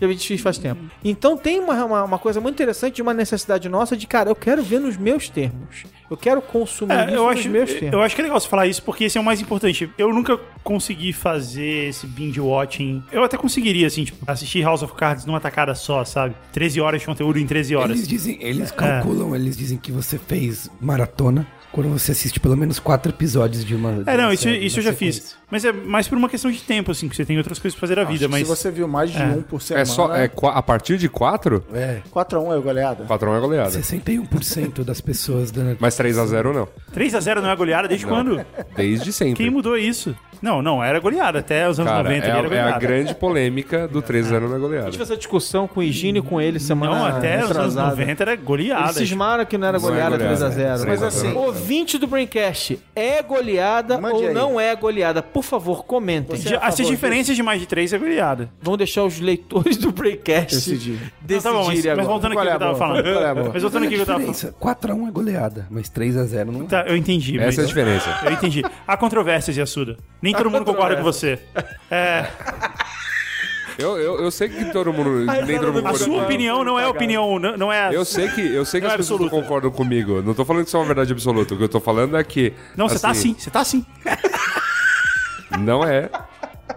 já vi fiz faz tempo. Então tem uma, uma, uma coisa muito interessante de uma necessidade nossa de, cara, eu quero ver nos meus termos. Eu quero consumir É, isso eu nos acho, meus termos. eu acho que é legal você falar isso, porque esse é o mais importante. Eu nunca consegui fazer esse binge watching. Eu até conseguiria, assim, tipo, assistir House of Cards numa tacada só, sabe? 13 horas de conteúdo em 13 horas. Eles dizem, É. eles calculam, eles dizem que você fez maratona quando você assiste pelo menos quatro episódios de uma. É, não, isso, série, isso eu já fiz. Mas é mais por uma questão de tempo, assim, que você tem outras coisas pra fazer na vida. Mas Se você viu mais de É. um por semana, É só. É, a partir de 4? É, 4x1 é goleada. Patrão é goleada. 61% das pessoas da Mas 3x0 não. 3x0 não é goleada desde quando? Desde sempre. Quem mudou isso? Não, não, era goleada. Até os anos Cara, 90 é, a- era é a grande polêmica do 3x0 na A goleada. gente fez essa discussão com o Higine e com ele semana Não, até os anos retrasada. 90 era goleada. Eles cismaram que não era Não é goleada goleada, 3x0. é Mas 3 a assim, 0. ouvinte do Braincast, é goleada Mande ou aí. não é goleada? Por favor, comentem. Você é a As favor diferenças de mais de 3 é goleada. Vamos deixar os leitores do Braincast Decidir. Não, decidirem tá bom, mas, mas agora. voltando aqui Qual ao é que eu a tava boa? falando. Qual é a boa? Mas voltando aqui ao que eu tava falando. diferença. 4x1 é goleada, mas 3x0 não é. Tá, eu entendi. Essa é a diferença. Eu entendi. Há controvérsias, Yasuda. Nem todo mundo concorda com você. É, Eu, eu, eu sei que todo mundo. nem todo mundo A sua opinião não é opinião, não, não é. Eu sei que, eu sei que Não as é pessoas não concordam comigo. Não tô falando que isso é uma verdade absoluta. O que eu tô falando é que. Não, você tá assim, você tá assim. Não é.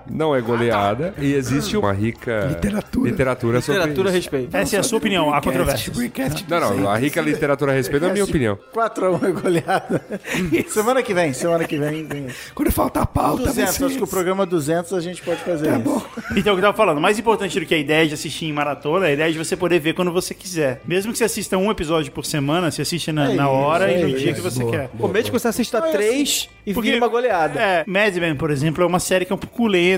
Não é goleada. E existe uma rica Literatura. literatura sobre Literatura a isso. respeito. Essa é a sua opinião, há controvérsia. Não, não. A rica literatura a respeito é a minha opinião. 4x1 é goleada. semana que vem, semana que vem. Quando faltar pauta, 200, vai ser acho que o programa 200 a gente pode fazer Tá isso. bom. Então, o que eu tava falando, mais importante do que a ideia de assistir em maratona, é a ideia de você poder ver quando você quiser. Mesmo que você assista um episódio por semana, você assiste na, É na hora é e no isso. dia que você Boa, quer. O médico que você assista três e Porque- vira uma goleada. É, Mad Men, por exemplo, é uma série que é um pouco lenta.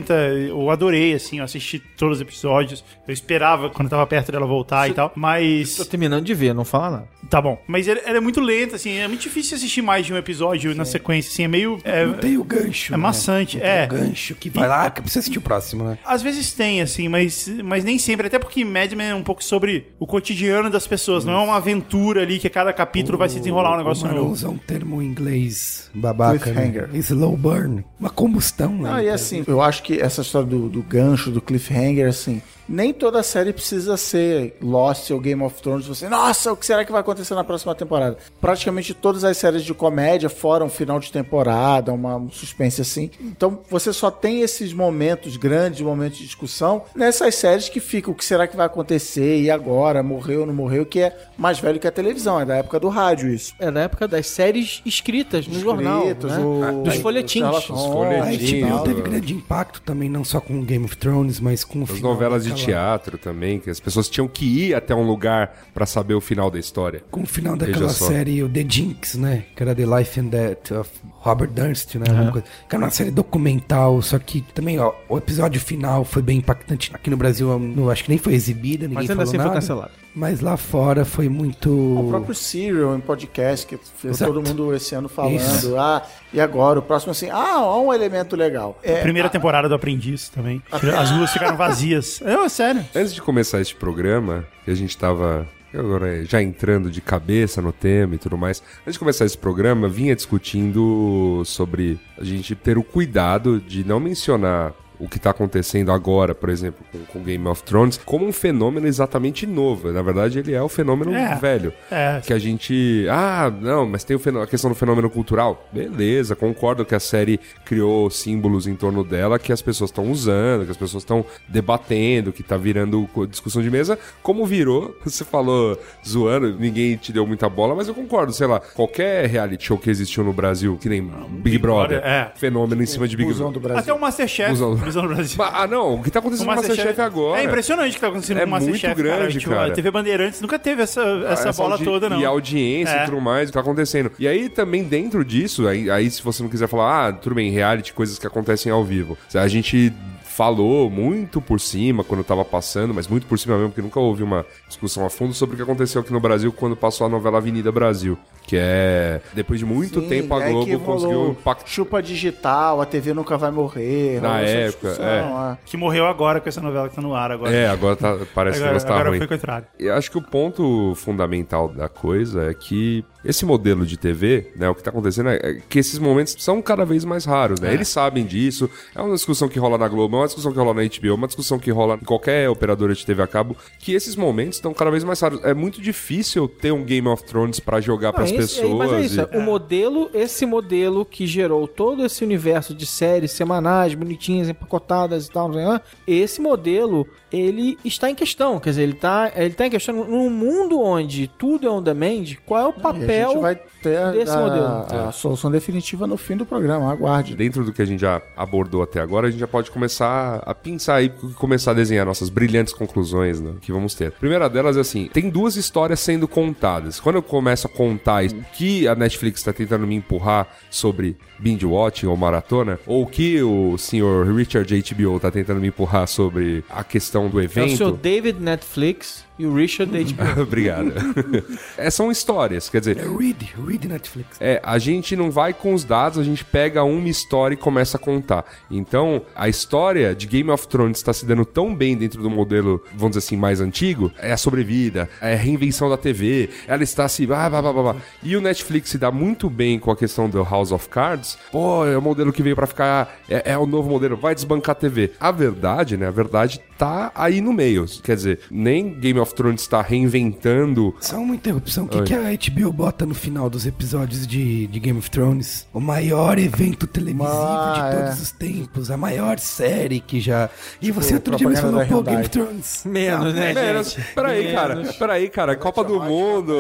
Eu adorei, assim, eu assisti todos os episódios. Eu esperava quando eu tava perto dela voltar e tal. Mas. Tô terminando de ver, não fala nada. Tá bom. Mas ela, ela é muito lenta, assim. É muito difícil assistir mais de um episódio na sequência, assim. É meio. É, Não tem o gancho. é né? maçante. Não tem É. o gancho que vai lá, que precisa assistir o próximo, né? Às vezes tem, assim, mas, mas nem sempre. Até porque Mad Men é um pouco sobre o cotidiano das pessoas. Não é uma aventura ali que a cada capítulo vai se desenrolar um negócio o novo. usa um termo em inglês babaca, né? Slow burn. Uma combustão, né? Não, e assim, eu acho que essa história do, do gancho, do cliffhanger, assim, nem toda série precisa ser Lost ou Game of Thrones. Você, nossa, o que será que vai acontecer na próxima temporada? Praticamente todas as séries de comédia foram final de temporada, uma um suspense assim. Então você só tem esses momentos grandes, momentos de discussão nessas séries que ficam o que será que vai acontecer e agora, morreu ou não morreu, que é mais velho que a televisão, é da época do rádio isso. É da época das séries escritas no jornal. Né? o- Dos folhetins. Os Holmes, A folhetins. HBO teve grande impacto também, não só com Game of Thrones, mas com o As novelas de teatro também, que as pessoas tinham que ir até um lugar pra saber o final da história. Com o final daquela série, o The Jinx, né? Que era The Life and Death of Robert Durst, né? Coisa. Que era uma série documental, só que também, ó, o episódio final foi bem impactante. Aqui no Brasil, não, acho que nem foi exibida, ninguém Mas ainda falou assim foi nada. cancelado. Mas lá fora foi muito... O próprio Serial em podcast, que fez Exato. todo mundo esse ano falando. Isso. Ah, e agora? O próximo assim, ah, ó um elemento legal. É, Primeira temporada do Aprendiz também. As ruas ficaram vazias. É, sério. Antes de começar este programa, que a gente tava agora já entrando de cabeça no tema e tudo mais, antes de começar esse programa, vinha discutindo sobre a gente ter o cuidado de não mencionar o que tá acontecendo agora, por exemplo, com, com Game of Thrones, como um fenômeno exatamente novo. Na verdade, ele é o fenômeno É. velho. É. Que a gente. Ah, não, mas tem a questão do fenômeno cultural. Beleza, concordo que a série criou símbolos em torno dela que as pessoas estão usando, que as pessoas estão debatendo, que tá virando discussão de mesa. Como virou, você falou zoando, ninguém te deu muita bola, mas eu concordo, sei lá, qualquer reality show que existiu no Brasil, que nem Big Brother, Brother, é. fenômeno em cima de Big do Brother. Brasil. Até o Masterchef. Fusão. Fusão do Brasil. Ah, não, o que tá acontecendo O no Masterchef agora? É impressionante o que tá acontecendo É com o Masterchef. muito grande, Tipo, cara. A TV Bandeirantes nunca teve essa, essa, bola audi- toda, não. E a audiência É. e tudo mais, o que tá acontecendo. E aí também dentro disso, aí, aí se você não quiser falar, ah, tudo bem, reality, coisas que acontecem ao vivo. A gente falou muito por cima quando tava passando, mas muito por cima mesmo, porque nunca houve uma discussão a fundo sobre o que aconteceu aqui no Brasil quando passou a novela Avenida Brasil. Que é, depois de muito Sim, tempo, a é que Globo conseguiu pactar. Chupa digital, a TV nunca vai morrer. Na época, discussão, é. Que morreu agora com essa novela que tá no ar agora. É, agora tá, parece que agora, negócio tá agora ruim. foi contrário. Eu acho que o ponto fundamental da coisa é que esse modelo de TV, né, o que tá acontecendo é que esses momentos são cada vez mais raros, né? Eles sabem disso. É uma discussão que rola na Globo, é uma discussão que rola na HBO, é uma discussão que rola em qualquer operadora de TV a cabo, que esses momentos estão cada vez mais raros. É muito difícil ter um Game of Thrones pra jogar pras Não, esse- pessoas. Mas é isso, e- é, o modelo, esse modelo que gerou todo esse universo de séries semanais, bonitinhas, empacotadas e tal, esse modelo, ele está em questão, quer dizer, ele está ele tá em questão num mundo onde tudo é on demand, qual é o E a papel gente vai ter a, desse a- modelo? a solução definitiva no fim do programa, aguarde. Dentro do que a gente já abordou até agora, a gente já pode começar a pensar aí, começar a desenhar nossas brilhantes conclusões né, que vamos ter. A primeira delas é assim: tem duas histórias sendo contadas. Quando eu começo a contar o que a Netflix está tentando me empurrar sobre binge watching ou maratona, ou o que o senhor Richard HBO está tentando me empurrar sobre a questão do É o evento. David Netflix e o Richard HBO. Obrigado. é, são histórias, quer dizer, É Read, Read Netflix. é, a gente não vai com os dados, a gente pega uma história e começa a contar. Então, a história de Game of Thrones está se dando tão bem dentro do modelo, vamos dizer assim, mais antigo, é a sobrevida, é a reinvenção da TV, ela está se... Blá, blá, blá, blá, blá. E o Netflix se dá muito bem com a questão do House of Cards. Pô, é o modelo que veio para ficar, é, é o novo modelo, vai desbancar a TV. A verdade, né, a verdade tá aí no meio. Quer dizer, nem Game of Thrones está reinventando. Só uma interrupção. O que, que a HBO bota no final dos episódios de, de Game of Thrones? O maior evento televisivo Ah, de é. todos os tempos. A maior série que já. E Tipo, você outro dia me propaganda falou, da pô, Game of Thrones. Menos, né, Menos. gente? Peraí, cara. Peraí, cara. Copa do Mundo.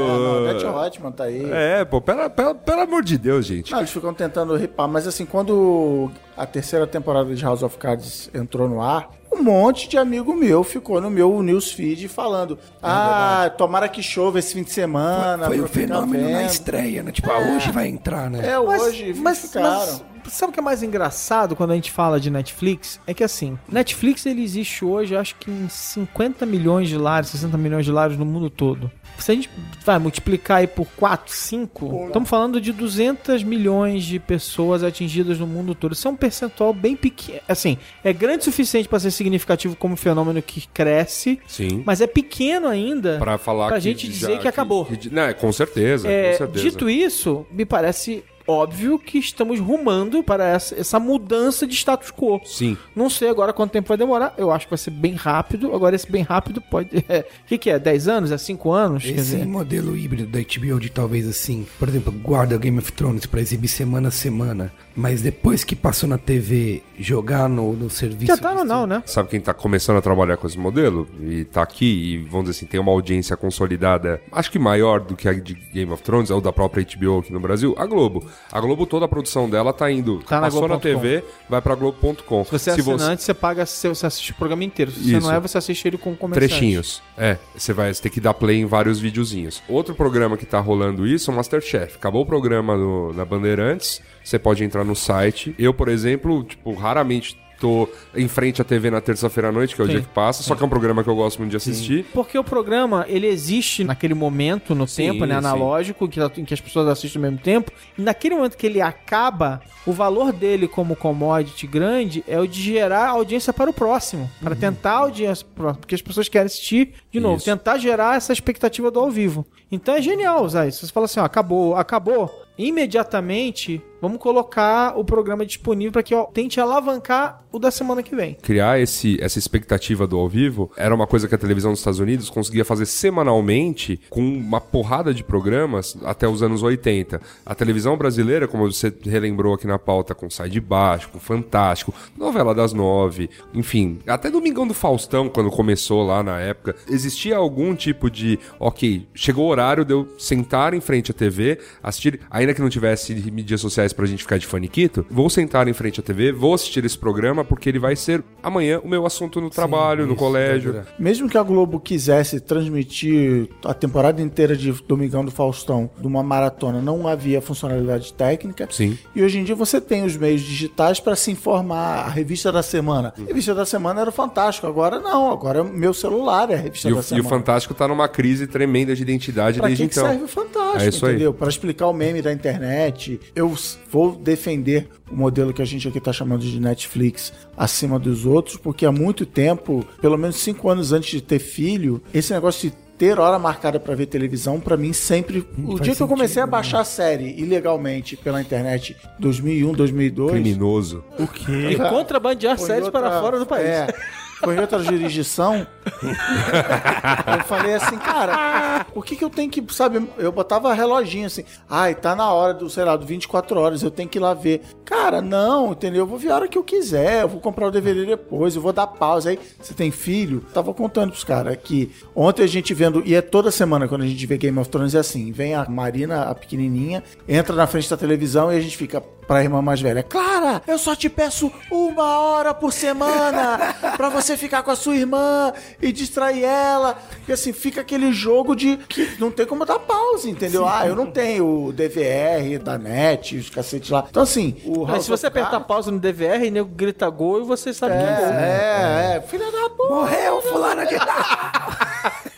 É, Não, Hotman tá aí. É, pô, pera, pera- pelo amor de Deus, gente. Não, eles ficam tentando ripar, mas assim, quando a terceira temporada de House of Cards entrou no ar, um monte de amigo meu ficou no meu newsfeed falando: Ah, tomara que chova esse fim de semana. Foi pra o fenômeno na vendo." estreia, né? Tipo, ah, hoje vai entrar, né? É, Mas- hoje mas, ficaram. mas sabe o que é mais engraçado quando a gente fala de Netflix? É que assim, Netflix ele existe hoje, acho que em 50 milhões de lares, 60 milhões de lares no mundo todo. Se a gente vai multiplicar aí por 4, 5, estamos falando de 200 milhões de pessoas atingidas no mundo todo. Isso é um percentual bem pequeno. Assim, é grande o suficiente para ser significativo como fenômeno que cresce, Sim. mas é pequeno ainda Pra falar pra que gente dizer que acabou. que- né, com certeza, É, com certeza. dito isso, me parece óbvio que estamos rumando para essa, essa mudança de status quo. Sim. Não sei agora quanto tempo vai demorar. Eu acho que vai ser bem rápido. Agora, esse bem rápido pode. O que, que é? 10 anos? É 5 anos? Quer Esse dizer, modelo híbrido da HBO de talvez assim, por exemplo, guarda Game of Thrones pra exibir semana a semana, mas depois que passou na TV, jogar no, no serviço. já tá no não, né? Sabe quem tá começando a trabalhar com esse modelo? E tá aqui, e vamos dizer assim, tem uma audiência consolidada, acho que maior do que a de Game of Thrones, ou da própria HBO aqui no Brasil, a Globo. A Globo, toda a produção dela tá indo. Tá na passou na. TV, vai pra Globo.com. Se você é assinante, você... paga, você assiste o programa inteiro. Se você Isso. não é, você assiste ele com comerciante. Trechinhos. É, você vai tem que dar play em vários videozinhos. Outro programa que tá rolando isso é o Masterchef. Acabou o programa no- na Bandeirantes, você pode entrar no site. Eu, por exemplo, tipo, raramente tô em frente à TV na terça-feira à noite, que é o Sim. dia que passa, só que é um programa que eu gosto muito de assistir. Porque o programa, ele existe naquele momento, no Sim, tempo, né, sim. analógico, que, em que as pessoas assistem ao mesmo tempo. E naquele momento que ele acaba, o valor dele como commodity grande é o de gerar audiência para o próximo. Para tentar audiência. Porque as pessoas querem assistir de novo. Isso. Tentar gerar essa expectativa do ao vivo. Então é genial usar isso. Você fala assim, ó, acabou, acabou. Imediatamente, vamos colocar o programa disponível para que ó, tente alavancar o da semana que vem. Criar esse, essa expectativa do ao vivo era uma coisa que a televisão dos Estados Unidos conseguia fazer semanalmente com uma porrada de programas até os anos 80. A televisão brasileira, como você relembrou aqui na pauta, com Sai de Baixo, com Fantástico, Novela das Nove, enfim, até Domingão do Faustão, quando começou lá na época, existia algum tipo de, ok, chegou o horário de eu sentar em frente à TV, assistir, ainda que não tivesse mídias sociais pra gente ficar de faniquito, vou sentar em frente à TV, vou assistir esse programa, porque ele vai ser amanhã o meu assunto no trabalho, no isso, colégio. verdade. Mesmo que a Globo quisesse transmitir a temporada inteira de Domingão do Faustão de uma maratona, não havia funcionalidade técnica. Sim. E hoje em dia você tem os meios digitais para se informar. A revista da semana. A revista da semana era fantástico. Agora não. Agora meu celular é a revista E da o, e semana. o Fantástico tá numa crise tremenda de identidade Pra desde que, que então. serve o Fantástico, É entendeu? Para explicar o meme da internet. Eu vou defender o modelo que a gente aqui tá chamando de Netflix acima dos outros, porque há muito tempo, pelo menos cinco anos antes de ter filho, esse negócio de ter hora marcada para ver televisão, para mim sempre. o faz dia que eu comecei a sentido, baixar a série ilegalmente pela internet, 2001, 2002. Criminoso. O quê? E contrabandear séries outra- para fora do país. É. Foi outra jurisdição. eu falei assim, cara, por que, que eu tenho que, sabe, eu botava reloginho assim, ai, tá na hora do, sei lá, do 24 horas, eu tenho que ir lá ver. Cara, não, entendeu? Eu vou ver a hora que eu quiser, eu vou comprar o DVD depois, eu vou dar pausa. Aí, você tem filho? Tava contando pros caras que ontem a gente vendo, e é toda semana quando a gente vê Game of Thrones, é assim, vem a Marina, a pequenininha, entra na frente da televisão e a gente fica pra irmã mais velha, Clara, eu só te peço uma hora por semana pra você ficar com a sua irmã e distrair ela. E assim, fica aquele jogo de que não tem como dar pausa, entendeu? Ah, eu não tenho o DVR da net, os cacetes lá. Então assim, o Mas se você apertar pausa no DVR, e nego grita gol e você sabe que é gol. É, é, filha da puta. Morreu, fulano de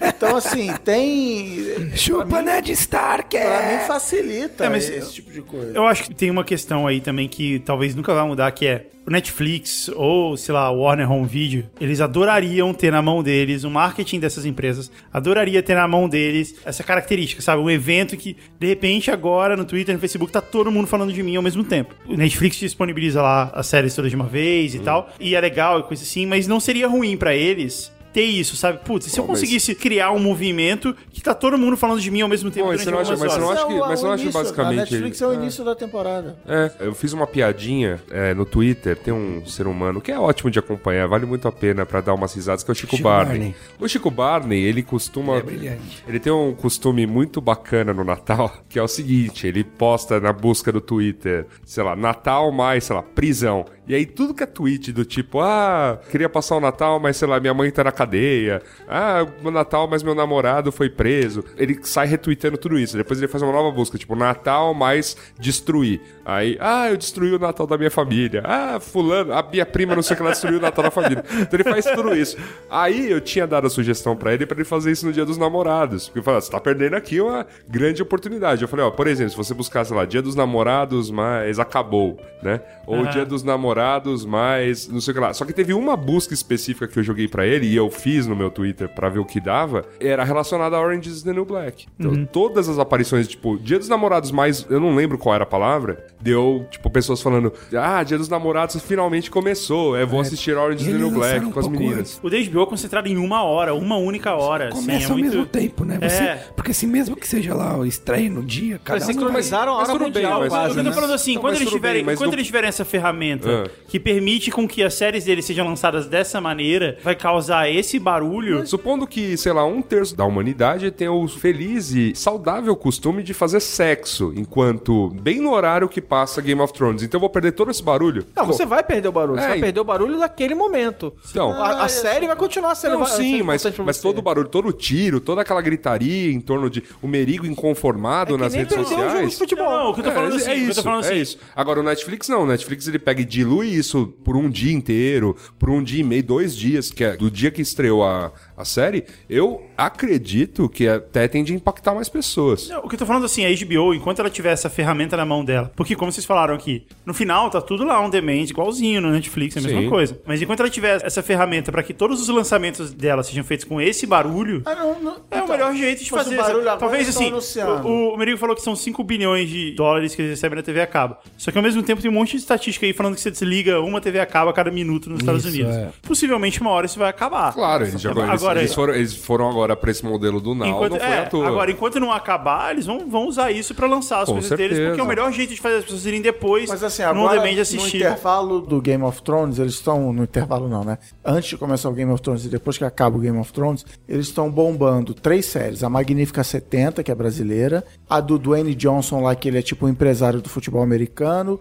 Então, assim, tem. Chupa Ned Stark! Pra mim facilita É, mas esse tipo de coisa. Eu acho que tem uma questão aí também que talvez nunca vai mudar, que é o Netflix ou, sei lá, o Warner Home Video, eles adorariam ter na mão deles o marketing dessas empresas, adoraria ter na mão deles essa característica, sabe? Um evento que, de repente, agora no Twitter, no Facebook, tá todo mundo falando de mim ao mesmo tempo. O Netflix disponibiliza lá as séries todas de uma vez e tal, e é legal e coisa assim, mas não seria ruim pra eles ter isso, sabe? Putz, se eu Pô, mas- conseguisse criar um movimento que tá todo mundo falando de mim ao mesmo tempo Bom, mas você não acha- mas você não acha que- É mas não o acha basicamente- A Netflix é o início da temporada. É, eu fiz uma piadinha é, no Twitter, tem um ser humano que é ótimo de acompanhar, vale muito a pena pra dar umas risadas, que é o Chico, Chico Barney. Barney. O Chico Barney, ele costuma... Ele é brilhante. Ele tem um costume muito bacana no Natal, que é o seguinte, ele posta na busca do Twitter, sei lá, Natal mais, sei lá, prisão. E aí tudo que é tweet do tipo, ah, queria passar o Natal, mas sei lá, minha mãe tá na cadeia. Ah, o Natal, mas meu namorado foi preso. Ele sai retweetando tudo isso. Depois ele faz uma nova busca, tipo, Natal mais destruir. Aí, ah, eu destruí o Natal da minha família. Ah, fulano, a minha prima não sei o que ela destruiu o Natal da família. Então ele faz tudo isso. Aí eu tinha dado a sugestão pra ele pra ele fazer isso no Dia dos Namorados. Porque eu falei, "Ah, você tá perdendo aqui uma grande oportunidade. Eu falei, ó, por exemplo, se você buscar, sei lá, Dia dos Namorados, mas acabou, né? Ou Aham. Dia dos Namorados, mas não sei o que lá. Só que teve uma busca específica que eu joguei pra ele e eu fiz no meu Twitter pra ver o que dava, era relacionada a Orange is the New Black. Então, Uhum. todas as aparições, tipo, Dia dos Namorados, mais eu não lembro qual era a palavra, deu, tipo, pessoas falando: "Ah, Dia dos Namorados finalmente começou. É, vou assistir Orange is the New Black um com as meninas." O da HBO é concentrado em uma hora, uma única hora. assim, Começa é ao muito- mesmo tempo, né? Você, É. Porque assim, mesmo que seja lá o estreia no dia, cada Eles um sincronizaram a mas hora tudo bem, mundial mas- Eu quase, tô né? falando assim, Não, quando, eles bem, tiverem, mas quando no- eles tiverem essa ferramenta Ah. Que permite com que as séries deles sejam lançadas dessa maneira, vai causar esse barulho. Supondo que, sei lá, um terço da humanidade tem o feliz e saudável costume de fazer sexo, enquanto bem no horário que passa Game of Thrones. Então eu vou perder todo esse barulho? Não, Pô, você vai perder o barulho. Você É, vai e- perder o barulho daquele momento. Então, A, a série vai continuar sendo Não, vai- sim, mas, mas você. todo o barulho, todo o tiro, toda aquela gritaria em torno de o Merigo inconformado É nas redes perder um jogo sociais. de futebol. Não, o que eu tô falando assim, é, o que eu tô isso, falando é assim. isso. Agora o Netflix não, o Netflix ele pega e dilui isso por um dia inteiro, por um dia e meio, dois dias, que é do dia que estreou a, a série, eu acredito que até tende a impactar mais pessoas. Não, O que eu tô falando assim, a HBO, enquanto ela tiver essa ferramenta na mão dela, porque como vocês falaram aqui, no final tá tudo lá on demand, igualzinho no Netflix, é a mesma Sim. coisa. Mas enquanto ela tiver essa ferramenta pra que todos os lançamentos dela sejam feitos com esse barulho, Ah, não, não- é o então, melhor jeito de fazer. o agora Talvez assim, anunciando. o, o Merigo falou que são 5 bilhões de dólares que eles recebem na TV a cabo. Só que ao mesmo tempo tem um monte de estatística aí falando que você desliga uma TV a cabo a cada minuto nos Estados Isso, Unidos. é. Possivelmente uma hora isso vai acabar. Claro, eles, já, eles, Agora- eles foram, eles foram agora pra esse modelo do Now, Enquanto, não foi é, à toa. Agora, enquanto não acabar, eles vão, vão usar isso pra lançar as Com coisas deles, certeza. porque é o melhor jeito de fazer as pessoas irem depois Mas assim, no agora no assistir. intervalo do Game of Thrones, eles estão. No intervalo não, né? Antes de começar o Game of Thrones e depois que acaba o Game of Thrones, eles estão bombando três séries. A Magnífica 70, que é brasileira, a do Dwayne Johnson lá, que ele é tipo um empresário do futebol americano,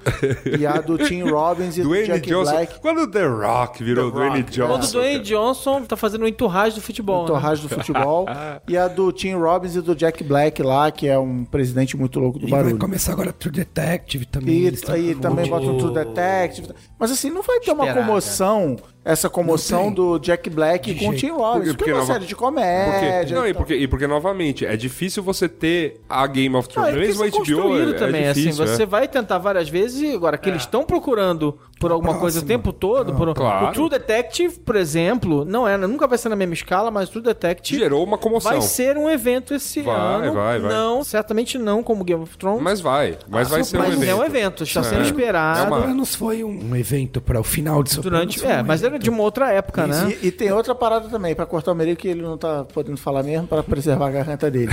e a do Tim Robbins e do Dwayne Jack Johnson. Black. Quando o The Rock virou The Dwayne Rock, Johnson. Quando o Dwayne Johnson tá fazendo um enturragem do futebol. O né? Torrage do futebol. e a do Tim Robbins e do Jack Black lá, que é um presidente muito louco do E vai barulho. começar agora True Detective também. E com também o- bota um True Detective. Mas assim, não vai ter uma Esperar, comoção, essa comoção Não do Jack Black De com jeito. Tim Robbins. Porque, é uma nova- série de Porque, comédia. não, e então. porque, e porque, novamente, é difícil você ter a Game of Não, Thrones. é porque Mesmo a é HBO construído é, também, é difícil, assim, é. você vai tentar várias vezes e agora que eles estão procurando por alguma coisa o tempo todo, por- Claro. o True Detective, por exemplo, não é, nunca vai ser na mesma escala, mas o True Detective Gerou uma comoção. vai ser um evento esse Vai, ano. vai, vai. Não, certamente não como Game of Thrones. Mas vai, mas vai ser um mas evento. é um evento, está sendo É. esperado. É uma- Sopranos foi um, um evento para o final de Sopranos. Durante, um é, mas era evento. de uma outra época, né? E, e tem outra parada também, pra cortar o meio que ele não tá podendo falar mesmo, pra preservar a garganta dele.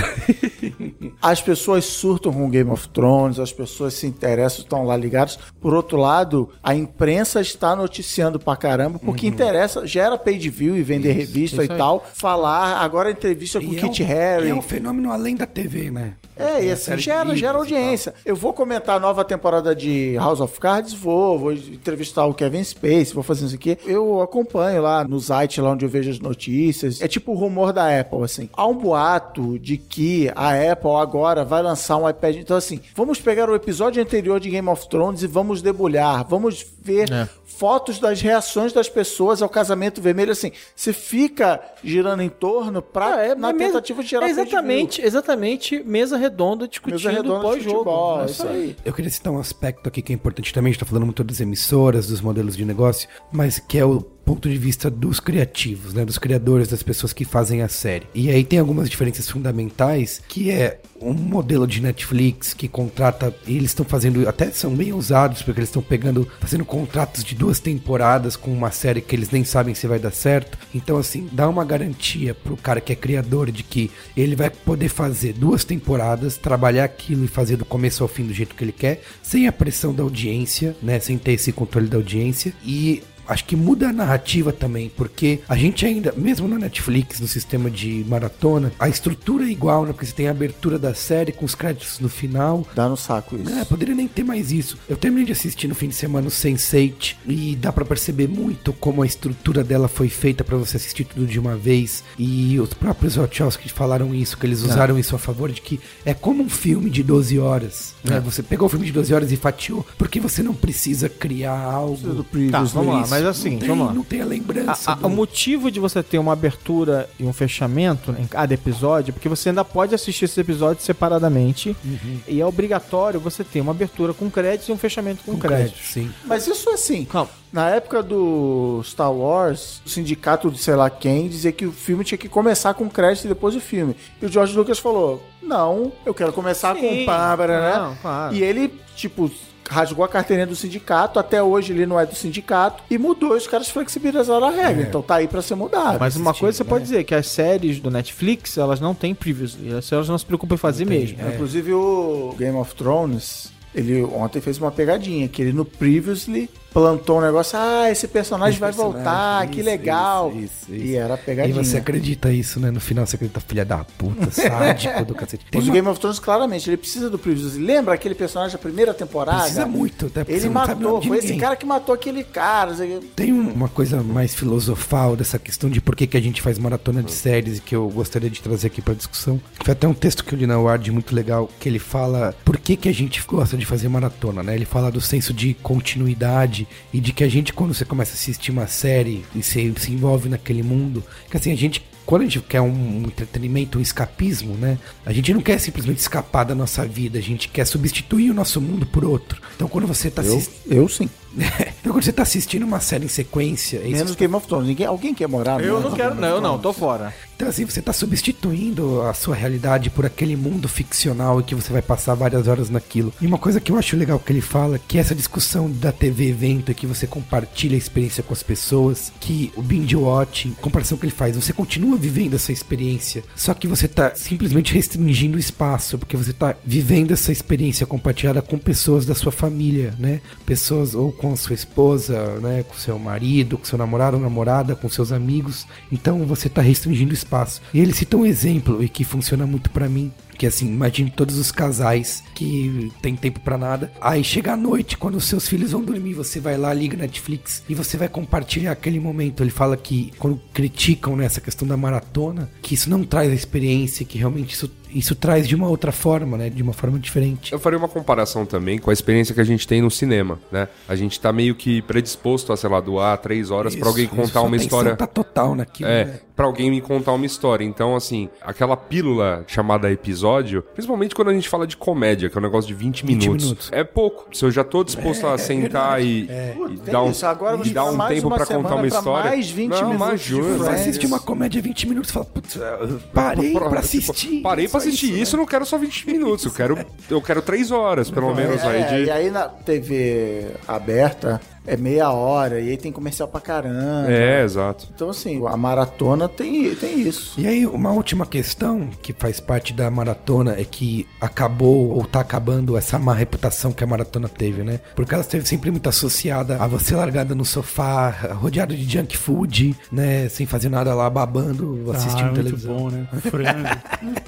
as pessoas surtam com Game of Thrones, as pessoas se interessam, estão lá ligadas. Por outro lado, a imprensa está noticiando pra caramba, porque interessa, gera page view e vender revista isso e aí. tal. Falar, agora entrevista com E o é Kit um- Haring. É um fenômeno além da TV, né? É, e a assim, de gera, gera audiência. Eu vou comentar a nova temporada de House of Cards? Vou. Vou entrevistar o Kevin Space, vou fazer isso aqui. Eu acompanho lá no site, lá onde eu vejo as notícias. É tipo o rumor da Apple, assim. Há um boato de que a Apple agora vai lançar um iPad. Então, assim, vamos pegar o episódio anterior de Game of Thrones e vamos debulhar. Vamos ver É. fotos das reações das pessoas ao casamento vermelho, assim, você fica girando em torno pra, na é mesa- tentativa de gerar é exatamente, exatamente mesa redonda discutindo Mesa redonda de pós-jogo. É isso aí. Eu queria citar um aspecto aqui que é importante também, a gente tá falando muito das emissoras, dos modelos de negócio, mas que é o ponto de vista dos criativos, né, dos criadores, das pessoas que fazem a série. E aí tem algumas diferenças fundamentais, que é um modelo de Netflix que contrata, e eles estão fazendo, até são bem ousados, porque eles estão pegando, fazendo contratos de duas temporadas com uma série que eles nem sabem se vai dar certo. Então, assim, dá uma garantia pro cara que é criador de que ele vai poder fazer duas temporadas, trabalhar aquilo e fazer do começo ao fim do jeito que ele quer, sem a pressão da audiência, né? Sem ter esse controle da audiência. E acho que muda a narrativa também, porque a gente ainda, mesmo na Netflix, no sistema de maratona, a estrutura é igual, né? Porque você tem a abertura da série com os créditos no final. Dá no saco isso. É, poderia nem ter mais isso. Eu terminei de assistir no fim de semana o Sense8 e dá pra perceber muito como a estrutura dela foi feita pra você assistir tudo de uma vez. E os próprios Wachowski falaram isso, que eles É. usaram isso a favor de que é como um filme de 12 horas. né? É. Você pegou o filme de 12 horas e fatiou, porque você não precisa criar algo. Tá, vamos lá. Mas assim, não tem, vamos lá. Não tem a lembrança. A- a- do- O motivo de você ter uma abertura e um fechamento em cada episódio, é porque você ainda pode assistir esses episódios separadamente. Uhum. E é obrigatório você ter uma abertura com créditos e um fechamento com, créditos. sim. Mas isso assim, na época do Star Wars, o sindicato de sei lá quem dizia que o filme tinha que começar com crédito e depois o filme. E o George Lucas falou: Não, eu quero começar Sim, com Pâmara, né? não, claro. E ele, tipo, rasgou a carteirinha do sindicato, até hoje ele não é do sindicato, e mudou, e os caras flexibilizaram a regra. Então tá aí pra ser mudado. Mas uma coisa você né? pode dizer, que as séries do Netflix, elas não têm previews. E as séries não se preocupam em fazer mesmo. é. Inclusive o Game of Thrones, ele ontem fez uma pegadinha, que ele no Previously plantou um negócio, ah, esse personagem Esse vai personagem, voltar, que isso, legal. isso, isso. E era E pegadinha. você acredita isso, né? No final você acredita, filha da puta, sádico do cacete. Tem o uma- Game of Thrones, claramente, ele precisa do Previously. Lembra aquele personagem da primeira temporada? Precisa muito, até porque Ele o matou, foi esse cara que matou aquele cara. o. Tem um- uma coisa mais filosofal dessa questão de por que, que a gente faz maratona de séries e que eu gostaria de trazer aqui pra discussão. Foi até um texto que eu li na Ward muito legal, que ele fala por que, que a gente gosta de fazer maratona, né? Ele fala do senso de continuidade e de que a gente, quando você começa a assistir uma série e se, se envolve naquele mundo, que assim, a gente quando a gente quer um entretenimento, um escapismo, né? A gente não quer simplesmente escapar da nossa vida, a gente quer substituir o nosso mundo por outro. Então quando você tá Eu- assistindo. eu sim. então quando você tá assistindo uma série em sequência. é Menos que Game of Thrones. Ninguém, alguém quer morar Eu não quero, não, eu não, tô fora. Então, assim, você tá substituindo a sua realidade por aquele mundo ficcional e que você vai passar várias horas naquilo. E uma coisa que eu acho legal que ele fala, que é essa discussão da TV evento e que você compartilha a experiência com as pessoas, que o binge watching, comparação que ele faz, você continua vivendo essa experiência, só que você tá simplesmente restringindo o espaço, porque você tá vivendo essa experiência compartilhada com pessoas da sua família, né? Pessoas ou com a sua esposa, né, com seu marido, com seu namorado ou namorada, com seus amigos. Então você tá restringindo o espaço. E ele cita um exemplo e que funciona muito pra mim, que assim, imagine todos os casais que tem tempo pra nada. Aí chega a noite, quando os seus filhos vão dormir, você vai lá, liga Netflix e você vai compartilhar aquele momento. Ele fala que quando criticam nessa questão da maratona, que isso não traz a experiência, que realmente isso, isso traz de uma outra forma, né? De uma forma diferente. Eu faria uma comparação também com a experiência que a gente tem no cinema, né? A gente tá meio que predisposto a, sei lá, doar três horas pra alguém contar isso, uma história. Tá total naquilo. É, né? pra alguém me contar uma história. Então, assim, aquela pílula chamada episódio, principalmente quando a gente fala de comédia, que é um negócio de 20, 20 minutos, minutos. É pouco. Se eu já tô disposto a sentar e, e Tem dar um, isso, agora vou e dar um mais tempo uma pra contar uma pra história. mais 20 não, minutos de juro. Você assiste uma comédia 20 minutos e fala, putz, eu parei Tipo, pra assistir. parei pra assistir isso, isso, né? eu não quero só 20 minutos. Eu quero, eu quero 3 horas, pelo menos, É, aí de. E aí na TV aberta é meia hora, e aí tem comercial pra caramba. É, exato. Então, assim, a maratona tem, tem isso. E aí, uma última questão que faz parte da maratona é que acabou ou tá acabando essa má reputação que a maratona teve, né? Porque ela esteve sempre muito associada a você largada no sofá, rodeado de junk food, né? Sem fazer nada lá, babando, assistindo ah, é muito televisão. bom, né? Frango.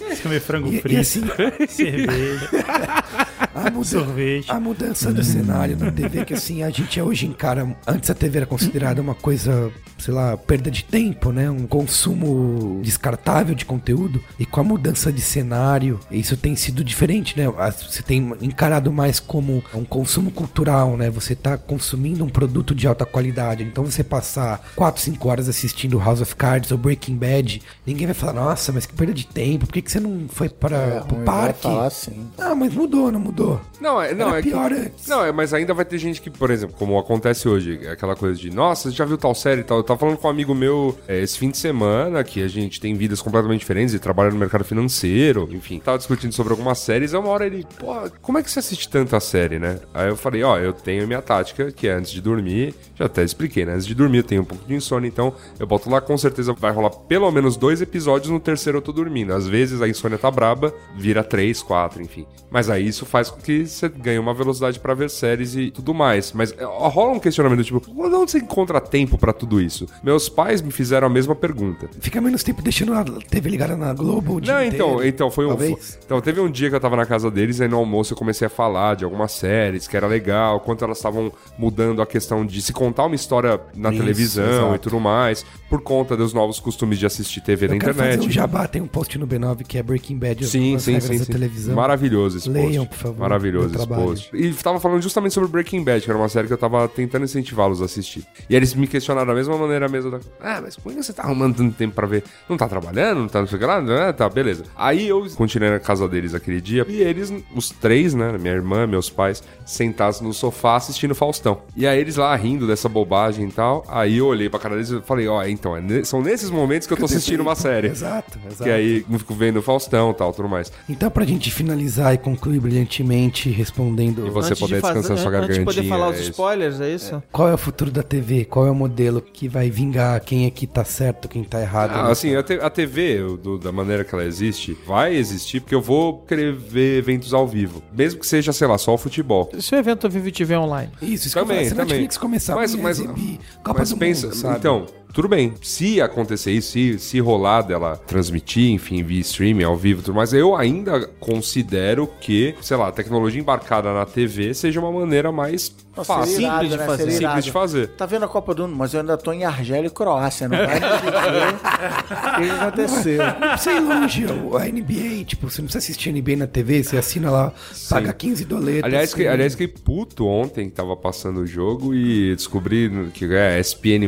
Você comer frango E- e frito. assim- cerveja. A, muda- Sorvete. a mudança do cenário na TV, que assim, a gente é hoje encara. Antes a TV era considerada uma coisa, sei lá, perda de tempo, né? Um consumo descartável de conteúdo. E com a mudança de cenário, isso tem sido diferente, né? As- Você tem encarado mais como um consumo cultural, né? Você tá consumindo um produto de alta qualidade. Então você passar 4, 5 horas assistindo House of Cards ou Breaking Bad, ninguém vai falar, nossa, mas que perda de tempo, por que, que você não foi para É, vai parque? falar assim. Ah, mas mudou, não mudou. Não, é, não, Era é que- pior antes. Não, é, mas ainda vai ter gente que, por exemplo, como acontece hoje, é aquela coisa de, nossa, já viu tal série e tal. Eu tava falando com um amigo meu é, esse fim de semana, que a gente tem vidas completamente diferentes e trabalha no mercado financeiro, enfim. Tava discutindo sobre algumas séries, e uma hora ele, pô, como é que você assiste tanta série, né? Aí eu falei, ó, eu tenho minha tática, que é antes de dormir, já até expliquei, né? Antes de dormir eu tenho um pouco de insônia, então eu boto lá, com certeza vai rolar pelo menos dois episódios, no terceiro eu tô dormindo. Às vezes a insônia tá braba, vira três, quatro, enfim. Mas aí isso faz com que você ganhe uma velocidade pra ver séries e tudo mais. Mas é, rola um questionamento tipo, onde você encontra tempo pra tudo isso? Meus pais me fizeram a mesma pergunta. Fica menos tempo deixando a TV ligada na Globo. o dia Não, então, inteiro, então foi um. talvez. Então, teve um dia que eu tava na casa deles, aí no almoço eu comecei a falar de algumas séries, que era legal, quanto elas estavam mudando a questão de se contar uma história na Isso, televisão exato. e tudo mais, por conta dos novos costumes de assistir TV na Eu quero internet. fazer um jabá, tem um post no B9 que é Breaking Bad, Sim, sim, sim, sim. televisão. Maravilhoso esse Leiam, post. por favor, Maravilhoso esse trabalho. post. E tava falando justamente sobre Breaking Bad, que era uma série que eu tava tentando incentivá-los a assistir. E eles me questionaram da mesma maneira mesmo. Da... Ah, mas por que você tá arrumando tanto tempo pra ver? Não tá trabalhando? Não tá não sei o que lá? Ah, tá, beleza. Aí eu continuei na casa deles aquele dia e eles, os três, né, minha irmã, meus pais, sentados no sofá assistindo Faustão. E aí eles lá rindo dessa bobagem e tal. Aí eu olhei pra cara deles e falei, ó, então, é ne- são nesses momentos que eu tô assistindo uma série. Exato, exato. Que aí eu fico vendo Faustão e tal, tudo mais. Então, pra gente finalizar e concluir brilhantemente respondendo. E você Antes de poder fazer- descansar sua Antes de poder gargantinha, falar é os spoilers, é isso? Qual é o futuro da TV? Qual é o modelo que vai vingar? Quem é que tá certo, quem tá errado? Ah, assim, a, te- a TV, eu- do- da maneira que ela existe, vai existir porque eu vou querer ver eventos ao vivo. Mesmo que seja, sei lá, só o futebol. Se o evento vivo tiver online. Isso, isso que eu Também, falo, se a também. Netflix começar Mas- a mas- exibir Copa Mas do pensa, Mundo, sabe? então, tudo bem. Se acontecer isso, se, se rolar dela transmitir, enfim, via streaming, ao vivo tudo mais, eu ainda considero que, sei lá, a tecnologia embarcada na TV seja uma maneira mais Nossa, fácil. seria irado, Simples de né? fazer. Seria Simples de fazer. Tá vendo a Copa do Mundo, mas eu ainda tô em Argélia e Croácia, não vai o que aconteceu. Não precisa ir longe, a NBA, tipo, você não precisa assistir a NBA na TV, você assina lá, paga 15 doletas. Aliás, que, aliás, fiquei puto ontem, tava passando o jogo e descobri que é, SPN+,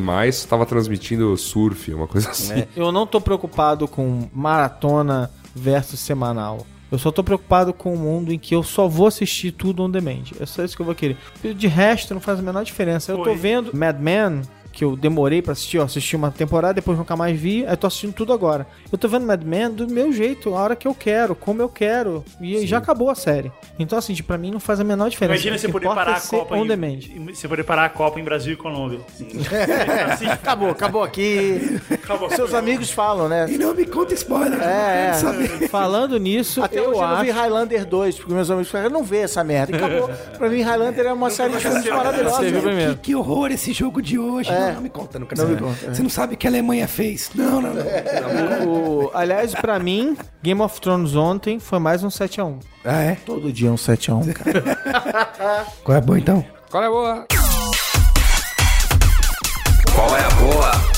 tava transmitindo surf, uma coisa assim. Eu não tô preocupado com maratona versus semanal. Eu só tô preocupado com o mundo em que eu só vou assistir tudo on demand. É só isso que eu vou querer. De resto, não faz a menor diferença. Eu tô Foi. vendo Mad Men, que eu demorei pra assistir, ó, assisti uma temporada, depois nunca mais vi, aí tô assistindo tudo agora. Eu tô vendo Mad Men do meu jeito, a hora que eu quero, como eu quero, e já acabou a série. Então, assim, pra mim não faz a menor diferença. Imagina você poder importa parar é a Copa on em, demand. em- Você poder parar a Copa em Brasil e Colômbia. Assim, Acabou, acabou aqui. acabou. Seus amigos falam, né? E não me conta spoiler, É, eu não quero saber. Falando nisso, Até eu hoje eu não acho... vi Highlander 2, porque meus amigos falaram, eu não vi essa merda. E acabou. pra mim, Highlander é uma série de filmes maravilhosa. Viu primeiro. Que, que horror esse jogo de hoje. É. Não, não me conta, não quero Não me conta, é. Você não sabe o que a Alemanha fez. Não, não, não. O- aliás, pra mim, Game of Thrones ontem foi mais um 7x1. Ah, é? Todo dia um 7x1, cara. Qual é a boa então? Qual é a boa? Qual é a boa?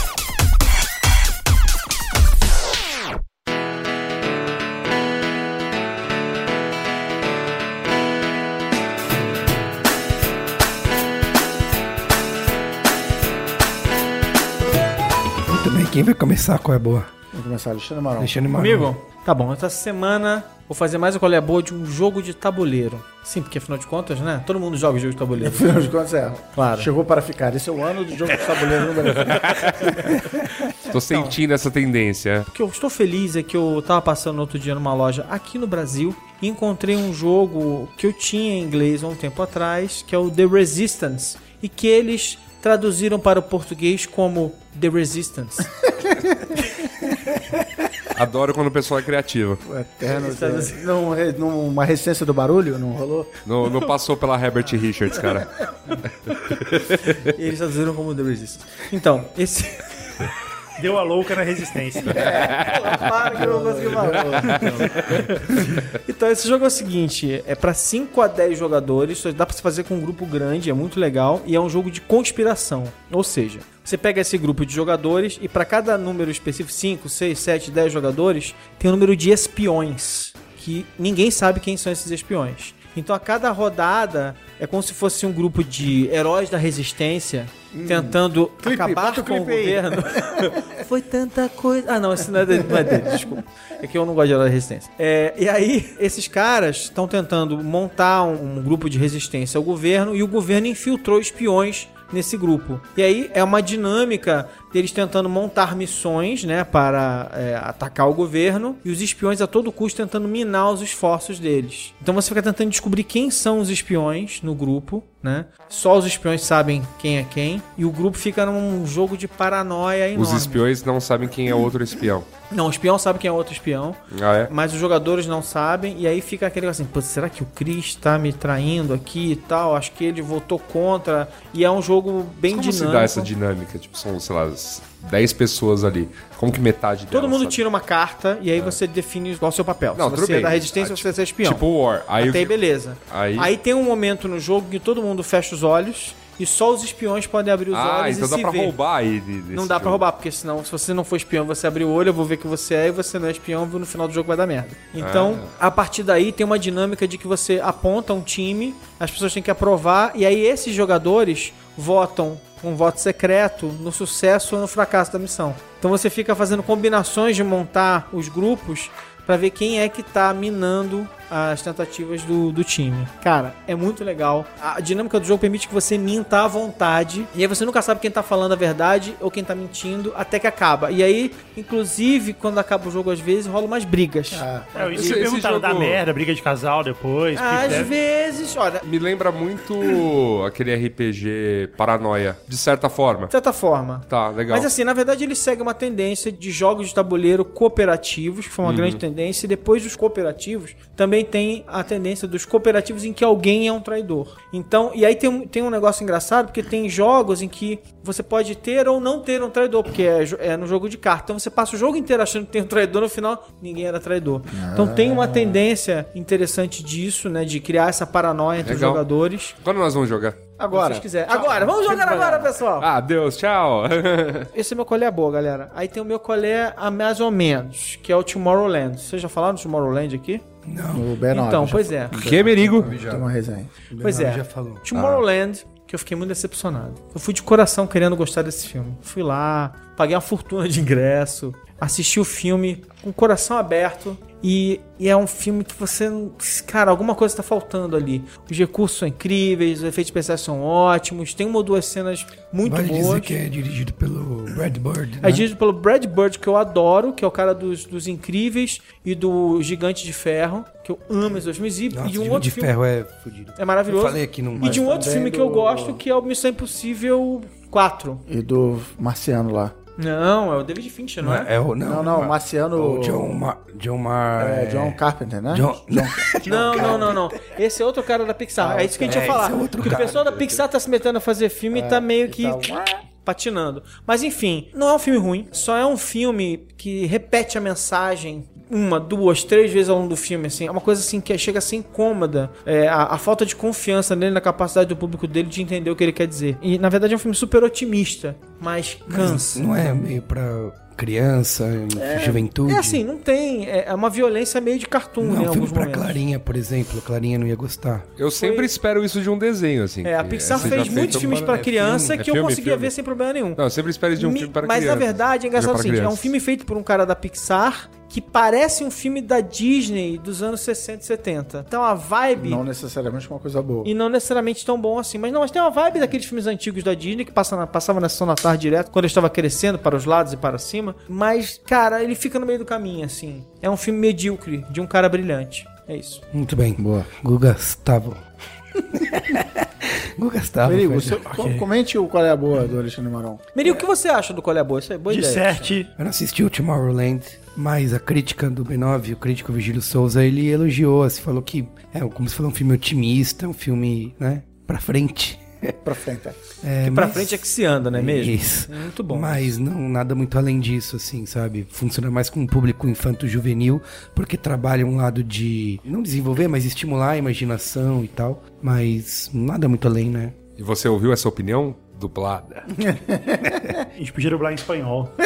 Quem vai começar? Qual é a boa? Vamos começar, Alexandre Marão. Alexandre Maron. Comigo? Tá bom, essa semana vou fazer mais uma colher boa de um jogo de tabuleiro. Sim, porque afinal de contas, né? Todo mundo joga jogo de tabuleiro. Afinal de contas, é. Claro. Chegou para ficar. Esse é o ano do jogo de tabuleiro no Brasil. Tô sentindo essa tendência. O que eu estou feliz é que eu tava passando outro dia numa loja aqui no Brasil e encontrei um jogo que eu tinha em inglês há um tempo atrás, que é o The Resistance, e que eles traduziram para o português como The Resistance. Adoro quando o pessoal é criativo. O Eterno. Não, é, não, uma resistência do barulho? Não rolou? Não, não passou pela Herbert Richards, cara. E eles traduziram como The Resistance. Então, esse. Deu a louca na resistência. Para que eu não consegui falar. Então, esse jogo é o seguinte: é pra 5 a 10 jogadores, só dá pra se fazer com um grupo grande, é muito legal, e é um jogo de conspiração. Ou seja, você pega esse grupo de jogadores e pra cada número específico, 5, 6, 7, 10 jogadores, tem um número de espiões, que ninguém sabe quem são esses espiões. Então, a cada rodada é como se fosse um grupo de heróis da resistência tentando acabar bota o com o clipe governo. Foi tanta coisa. Ah, não, esse não é dele, não é dele, desculpa. É que eu não gosto de herói da resistência. É, e aí, esses caras estão tentando montar um, um grupo de resistência ao governo e o governo infiltrou espiões nesse grupo. E aí é uma dinâmica deles tentando montar missões, né, para é, atacar o governo e os espiões a todo custo tentando minar os esforços deles. Então você fica tentando descobrir quem são os espiões no grupo, né? Só os espiões sabem quem é quem e o grupo fica num jogo de paranoia enorme. Os espiões não sabem quem é outro espião. Não, o espião sabe quem é outro espião. Ah, é? Mas os jogadores não sabem, e aí fica aquele assim, será que o Chris tá me traindo aqui e tal? Acho que ele votou contra. E é um jogo bem Como se dinâmico. dá essa dinâmica? Tipo, são, sei lá, 10 pessoas ali. Como que metade Todo delas mundo sabe? tira uma carta e aí você define qual é o seu papel. Não, Se tudo você bem. é da resistência, Ah, você é espião. Tipo War. Aí, Até aí, beleza. Aí- Aí... tem um momento no jogo que todo mundo fecha os olhos e só os espiões podem abrir os Ah, olhos então e dá se pra ver. roubar aí. de- desse Não dá pra jogo. roubar, porque senão, se você não for espião, você abrir o olho, eu vou ver que você é, e você não é espião, no final do jogo vai dar merda. Então, Ah. a partir daí tem uma dinâmica de que você aponta um time, as pessoas têm que aprovar, e aí esses jogadores votam um voto secreto no sucesso ou no fracasso da missão. Então você fica fazendo combinações de montar os grupos pra ver quem é que tá minando as tentativas do, do time. Cara, é muito legal. A dinâmica do jogo permite que você minta à vontade. E aí você nunca sabe quem tá falando a verdade ou quem tá mentindo até que acaba. E aí, inclusive, quando acaba o jogo, às vezes, rola umas brigas. É, isso Esse- perguntaram, jogo- merda, briga de casal depois. Às deve- vezes, olha, Me lembra muito aquele RPG Paranoia, de certa forma. de certa forma. Tá, legal. Mas assim, na verdade, ele segue uma tendência de jogos de tabuleiro cooperativos, que foi uma Uhum. grande tendência, e depois dos cooperativos, também tem a tendência dos cooperativos em que alguém é um traidor. Então, e aí tem um, tem um negócio engraçado, porque tem jogos em que você pode ter ou não ter um traidor, porque é, é no jogo de carta. Então você passa o jogo inteiro achando que tem um traidor, no final ninguém era traidor. Então tem uma tendência interessante disso, né, de criar essa paranoia entre Legal. os jogadores. Quando nós vamos jogar? Se Agora. vocês quiserem. Agora, vamos jogar agora, pessoal! Ah, Deus, tchau. Esse é meu colé boa, galera. Aí tem o meu colé a mais ou menos, que é o Tomorrowland. Vocês já falaram do Tomorrowland aqui? O B9. então, pois é. que, Merigo? Tem uma resenha. Pois é. já falou. Tomorrowland, que eu fiquei muito decepcionado. Eu fui de coração querendo gostar desse filme. Fui lá, paguei uma fortuna de ingresso, assisti o filme com o coração aberto. E, e é um filme que você. Cara, alguma coisa tá faltando ali. Os recursos são incríveis, os efeitos especiais são ótimos, tem uma ou duas cenas muito Vale boas. dizer que é dirigido pelo Brad Bird, né? É dirigido pelo Brad Bird, que eu adoro, que é o cara dos, dos Incríveis e do Gigante de Ferro, que eu amo esses dois filmes. E, Nossa, e de um Gigante outro de filme. Ferro é fudido. É maravilhoso. Eu falei aqui no- E de um outro filme que eu do- gosto, que é o Missão Impossível 4. E do Marciano lá. Não, é o David Fincher, não, Não, é? é o, não, Não, não, Marciano. O John, Mar, John Mar... É, John Carpenter, né? John, Não, não, não, não. Esse é outro cara da Pixar. é isso que a gente é, ia falar. esse é outro que o cara. pessoal da Pixar tá se metendo a fazer filme e tá meio que patinando. Mas enfim, não é um filme ruim. Só é um filme que repete a mensagem uma, duas, três vezes ao longo do filme, assim. É uma coisa assim que chega a ser incômoda. É, a, a falta de confiança nele, na capacidade do público dele de entender o que ele quer dizer. E na verdade é um filme super otimista, mas cansa. Não é meio pra criança, juventude? É assim, não tem. É é uma violência meio de cartoon, Não né, é em um filme alguns pra momentos. Clarinha, por exemplo. A Clarinha não ia gostar. Eu sempre espero isso de um desenho, assim. É, a que Pixar fez muitos fez filmes pra é criança filme, é que eu filme, conseguia filme. ver sem problema nenhum. Não, eu sempre espero de um Mi- filme para Mas criança. na verdade, é engraçado o seguinte, é um filme feito por um cara da Pixar que parece um filme da Disney dos anos 60 e 70. Então a vibe... Não necessariamente uma coisa boa. E não necessariamente tão bom assim. Mas não, mas tem uma vibe daqueles filmes antigos da Disney que passa na, passava na sessão da tarde direto, quando eu estava crescendo para os lados e para cima. Mas, cara, ele fica no meio do caminho, assim. É um filme medíocre, de um cara brilhante. É isso. Muito bem. Boa. Guga Gustavo. Guga Gustavo. Merigo, você- ok. comente o qual é a boa do Alexandre Maron. Meri, o que você acha do Qual é a Boa? Isso é boa ideia. Disserte. Eu não assisti o Tomorrowland, mas a crítica do B9, o crítico Vigílio Souza, ele elogiou, assim, falou que é como se fosse um filme otimista, um filme, né, pra frente. pra frente. É, Que pra mas- frente é que se anda, não é mesmo? Isso. Muito bom. Mas não nada muito além disso, assim, sabe? Funciona mais com um público infanto-juvenil, porque trabalha um lado de não desenvolver, mas estimular a imaginação e tal. Mas nada muito além, né? E você ouviu essa opinião dublada? A gente podia dublar em espanhol.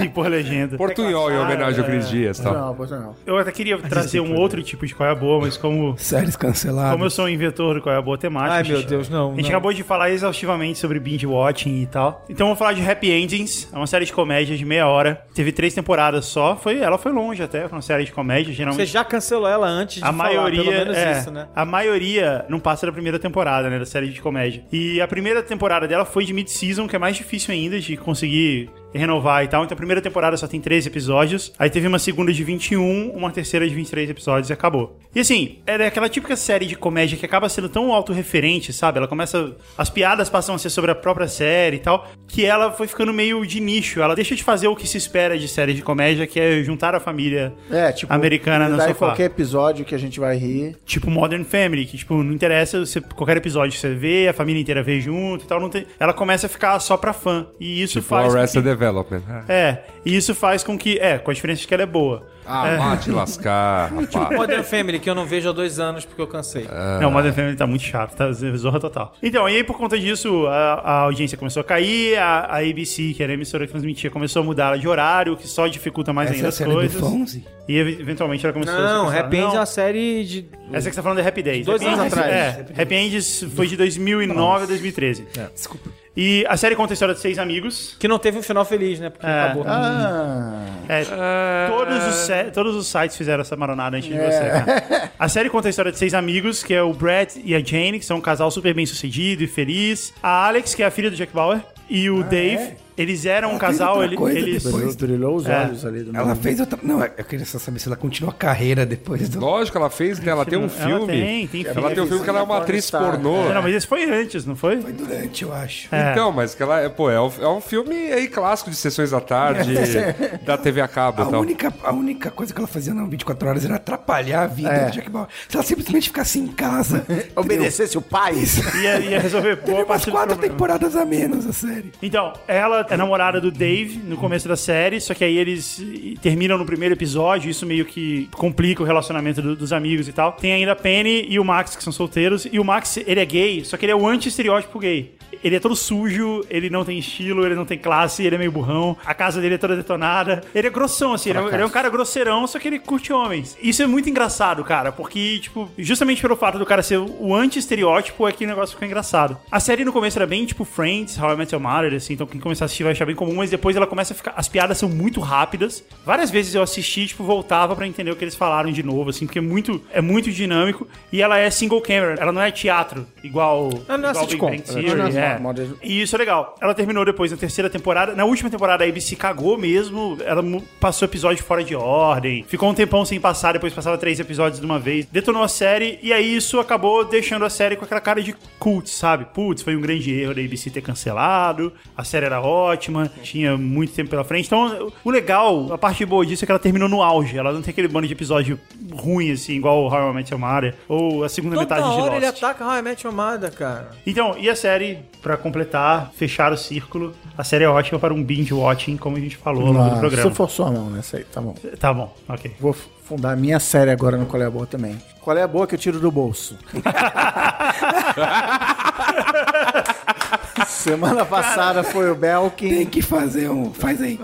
e por legenda. Portunhol em homenagem ao Cris Dias e tal. Não, pois não. Eu até queria trazer um outro tipo de qual é a boa, mas como, Séries canceladas. como eu sou um inventor do qual é a boa temática. Ai, meu Deus, não. A gente não. acabou de falar exaustivamente sobre binge watching e tal. Então vamos falar de Happy Endings. É uma série de comédia de meia hora. Teve três temporadas só. Foi, ela foi longe até, foi uma série de comédia. Você Geralmente já cancelou ela antes de a falar, maioria, pelo menos é, isso, né? a maioria não passa da primeira temporada, né, da série de comédia. E a primeira temporada dela foi de mid-season, que é mais difícil ainda de conseguir renovar e tal. Então a primeira temporada só tem 13 episódios. Aí teve uma segunda de 21, uma terceira de 23 episódios e acabou. E assim, era aquela típica série de comédia que acaba sendo tão autorreferente, sabe? Ela começa. As piadas passam a ser sobre a própria série e tal, que ela foi ficando meio de nicho. Ela deixa de fazer o que se espera de série de comédia, que é juntar a família É, tipo, americana no sofá. qualquer episódio que a gente vai rir. Tipo Modern Family, que tipo, não interessa você, qualquer episódio que você vê, a família inteira vê junto e tal, não tem, ela começa a ficar só pra fã. E isso Tipo faz. Development. É, e isso faz com que. É, com a diferença de que ela é boa. Ah, É. vá te lascar, Tipo rapaz. Modern Family, que eu não vejo há dois anos porque eu cansei. Não, o Modern Family tá muito chato, tá zorra total. Então, e aí por conta disso, a, a audiência começou a cair, a, a ABC, que era a emissora que transmitia, começou a mudar ela de horário, que só dificulta mais Essa ainda é a as série do coisas. Fonzie? E ev- eventualmente ela começou a Não, Happy End é uma série de... Essa que você tá falando é Happy Days. Dois Happy anos Endings- atrás. É, Happy Endings foi de 2009 a 2013. Desculpa. E a série conta a história de seis amigos. Que não teve um final feliz, né? Porque É. acabou. Ah, É, todos, os todos os sites fizeram essa maronada antes de você, cara. A série conta a história de seis amigos, que é o Brett e a Jane, que são um casal super bem sucedido e feliz. A Alex, que é a filha do Jack Bauer. E o Dave, eles eram um Ela fez casal, ele- coisa eles... depois. brilhou os É. olhos ali do Ela menino. fez outra. Não, eu queria só saber se ela continua a carreira depois do. Lógico, ela fez, né? Ela tem um Ela filme. tem, tem Ela filme. tem um filme que ela é uma atriz pornô. Não, mas esse foi antes, não foi? Foi durante, eu acho. É. Então, mas que ela é, pô, é um, é um filme aí clássico de sessões da tarde, da TV a cabo A e tal. única, a única coisa que ela fazia na 24 horas era atrapalhar a vida É. do Jack Bauer. Se ela simplesmente ficasse em casa. Obedecesse o pai. Ia, ia resolver boa Teve umas quatro temporadas a menos a série. Então, ela é namorada do Dave no começo da série, só que aí eles terminam no primeiro episódio, isso meio que complica o relacionamento do- dos amigos e tal. Tem ainda a Penny e o Max, que são solteiros, e o Max, ele é gay, só que ele é o anti-estereótipo gay. Ele é todo sujo, ele não tem estilo, ele não tem classe, ele é meio burrão, a casa dele é toda detonada. Ele é grossão, assim, ele é, um- ele é um cara grosseirão, só que ele curte homens. Isso é muito engraçado, cara, porque, tipo, justamente pelo fato do cara ser o anti-estereótipo é que o negócio fica engraçado. A série no começo era bem, tipo, Friends, How I Met Your Mother, assim, então quem começar a assistir vai achar bem comum, mas depois ela começa a ficar... As piadas são muito rápidas. Várias vezes eu assisti, tipo, voltava pra entender o que eles falaram de novo, assim, porque é muito, é muito dinâmico. E ela é single camera, ela não é teatro, igual... Ela não é igual Big sitcom. Bang Ela Theory, é é. E isso é legal. Ela terminou depois na terceira temporada. Na última temporada a ABC cagou mesmo. Ela passou episódio fora de ordem. Ficou um tempão sem passar, depois passava três episódios de uma vez. Detonou a série e aí isso acabou deixando a série com aquela cara de cult, sabe? Putz, foi um grande erro da ABC ter cancelado. A série era ótima, tinha muito tempo pela frente. Então, o legal, a parte boa disso é que ela terminou no auge. Ela não tem aquele bando de episódio ruim, assim, igual o How I Met Your Mother ou a segunda Toda metade de hora ele Lost. ataca How I Met Your Mother, cara. Então, e a série, pra completar, fechar o círculo, a série é ótima para um binge watching, como a gente falou ao longo do Nossa, programa. Você forçou a mão nessa aí, tá bom. Tá bom, ok. Vou fundar a minha série agora no Qual é a Boa também. Qual é a boa que eu tiro do bolso? Semana passada foi o Belkin. Tem que fazer um. Faz aí.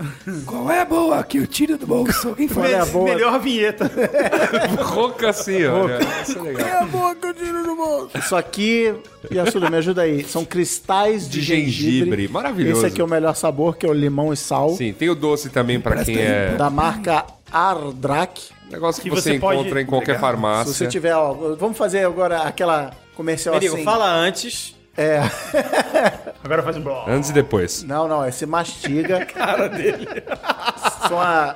Qual é a boa que eu tiro do bolso? Alguém Qual é a boa? Melhor vinheta. Rouca assim, ó. Isso é legal. É a boa que eu tiro do bolso. Isso aqui, Yasuda, me ajuda aí. São cristais de, De gengibre. gengibre, maravilhoso. Esse aqui é o melhor sabor, que é o limão e sal. Sim, tem o doce também pra quem é. Da marca Ardrak. Negócio que, Que você, você pode- encontra em qualquer Legal. farmácia. Se você tiver, ó, vamos fazer agora aquela comercial Merigo, assim. fala antes. É. Agora faz um bloco. Antes e depois. Não, não, é você mastiga. cara dele. Só uma,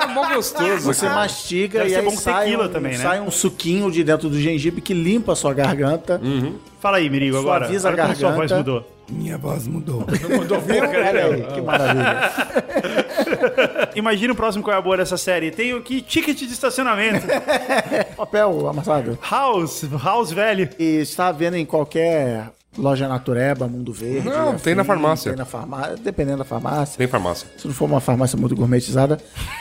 É mó gostoso. você cara. mastiga Deve e aí sai, um, também, né? sai um suquinho de dentro do gengibre que limpa a sua garganta. Fala aí, Merigo, agora. Suaviza a Olha como sua voz garganta. mudou. Minha voz mudou. Viu? Olha aí, que maravilha. Imagina o próximo qual é a boa dessa série. Tem o que? Ticket de estacionamento. Papel amassado. House, House velho. E está vendo em qualquer loja natureba, Mundo Verde. Não, tem na farmácia. Tem na farmácia, dependendo da farmácia. Tem farmácia. Se não for uma farmácia muito gourmetizada,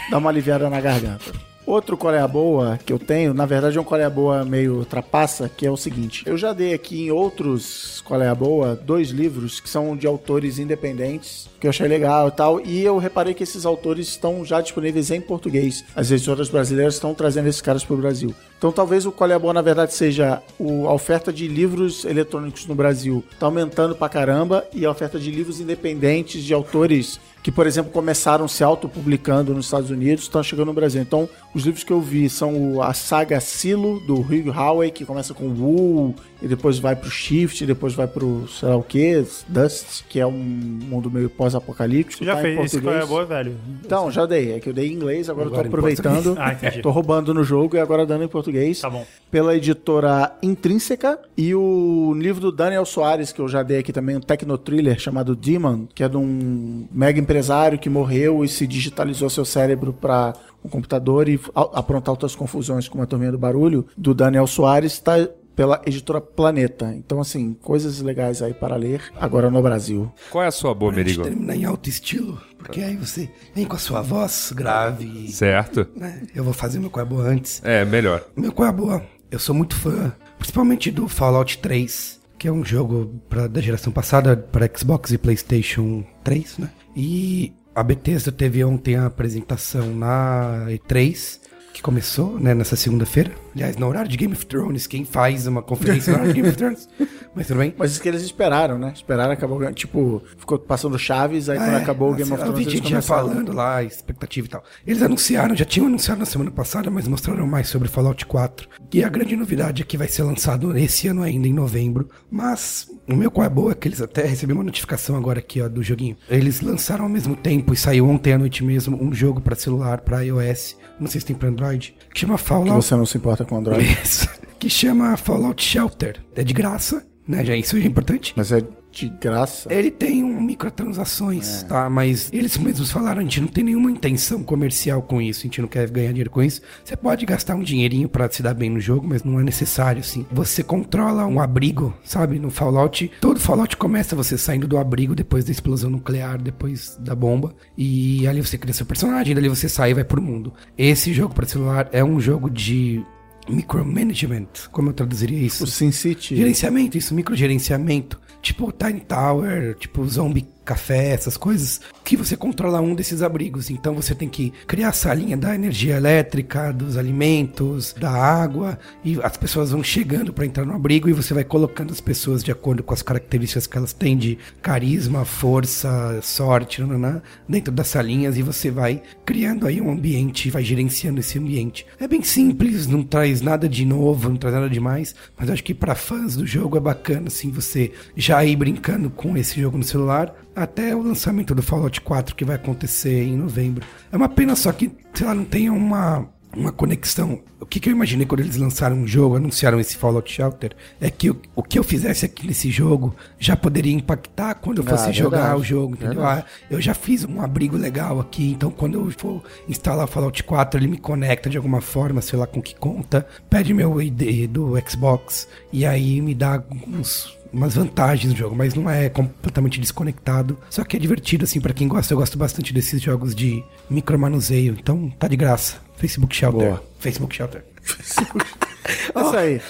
dá uma aliviada na garganta. Outro Coreia Boa que eu tenho, na verdade é um Coreia Boa meio trapaça, que é o seguinte. Eu já dei aqui em outros Coreia Boa dois livros que são de autores independentes, que eu achei legal e tal, e eu reparei que esses autores estão já disponíveis em português. As editoras brasileiras estão trazendo esses caras para o Brasil. Então talvez o Coreia Boa, na verdade, seja a oferta de livros eletrônicos no Brasil está aumentando pra caramba, e a oferta de livros independentes de autores que, por exemplo, começaram se autopublicando nos Estados Unidos, estão chegando no Brasil. Então, os livros que eu vi são o- a saga Silo, do Hugh Howey, que começa com Wool, e depois vai pro Shift, e depois vai pro, sei lá o que, Dust, que é um mundo meio pós-apocalíptico. Já tá em fez qual é boa, velho? Então, já dei. É que eu dei em inglês, agora, Agora eu tô aproveitando. Ah, entendi. tô roubando no jogo e agora dando em português. Tá bom. Pela editora Intrínseca. E o livro do Daniel Soares, que eu já dei aqui também, um tecnotriller chamado Demon, que é de um mega empresário que morreu e se digitalizou seu cérebro para um computador e aprontar outras confusões com a turminha do barulho, do Daniel Soares, tá pela editora Planeta. Então, assim, coisas legais aí para ler agora no Brasil. Qual é a sua boa, Merigo? terminar em alto estilo, porque aí você vem com a sua voz grave. Certo. né? Eu vou fazer meu qual é boa antes. É, melhor. Meu qual é boa, eu sou muito fã, principalmente do Fallout 3, que é um jogo pra, da geração passada para Xbox e PlayStation 3, né? E a Bethesda teve ontem a apresentação na E3, que começou, né, nessa segunda-feira. Aliás, no horário de Game of Thrones, quem faz uma conferência no horário de Game of Thrones? Mas tudo bem. Mas isso que eles esperaram, né? Esperaram, acabou. Tipo, ficou passando Chaves, aí quando É, acabou o Game of assim, Eu Thrones. vi eles gente já falando lá, expectativa e tal. Eles anunciaram, já tinham anunciado na semana passada, mas mostraram mais sobre Fallout 4. E a grande novidade é que vai ser lançado esse ano ainda, em novembro. Mas o meu qual é boa é que eles até recebi uma notificação agora aqui, ó, do joguinho. Eles lançaram ao mesmo tempo e saiu ontem à noite mesmo um jogo pra celular, pra iOS, não sei se tem pra Android, que chama Que Fallout. você não se importa com Android. Isso. Que chama Fallout Shelter. É de graça, né? Já isso é importante. Mas é de graça. Ele tem um microtransações, tá? Mas eles mesmos falaram, a gente não tem nenhuma intenção comercial com isso, a gente não quer ganhar dinheiro com isso. Você pode gastar um dinheirinho pra se dar bem no jogo, mas não é necessário, assim. Você controla um abrigo, sabe? No Fallout, todo Fallout começa você saindo do abrigo depois da explosão nuclear, depois da bomba, e ali você cria seu personagem, dali você sai e vai pro mundo. Esse jogo pra celular é um jogo de micromanagement, como eu traduziria isso? O SimCity. Gerenciamento, isso, microgerenciamento. Tipo Tiny Tower, tipo Zombie Café, essas coisas, que você controla um desses abrigos. Então você tem que criar a salinha da energia elétrica, dos alimentos, da água, e as pessoas vão chegando para entrar no abrigo e você vai colocando as pessoas de acordo com as características que elas têm de carisma, força, sorte, nananã, dentro das salinhas e você vai criando aí um ambiente, vai gerenciando esse ambiente. É bem simples, não traz nada de novo, não traz nada demais, mas acho que para fãs do jogo é bacana assim você já ir brincando com esse jogo no celular até o lançamento do Fallout 4 que vai acontecer em novembro. É uma pena só que, sei lá, não tenha uma uma conexão. O que, que eu imaginei quando eles lançaram um jogo, anunciaram esse Fallout Shelter, é que o, o que eu fizesse aqui nesse jogo já poderia impactar quando eu fosse Ah, jogar verdade. o jogo, entendeu? Ah, eu já fiz um abrigo legal aqui, então quando eu for instalar o Fallout 4, ele me conecta de alguma forma, sei lá com que conta, pede meu ID do Xbox e aí me dá uns umas vantagens no jogo, mas não é completamente desconectado. Só que é divertido, assim, pra quem gosta. Eu gosto bastante desses jogos de micromanuseio. Então, tá de graça. Facebook Shelter. Boa. Facebook Shelter. Isso aí,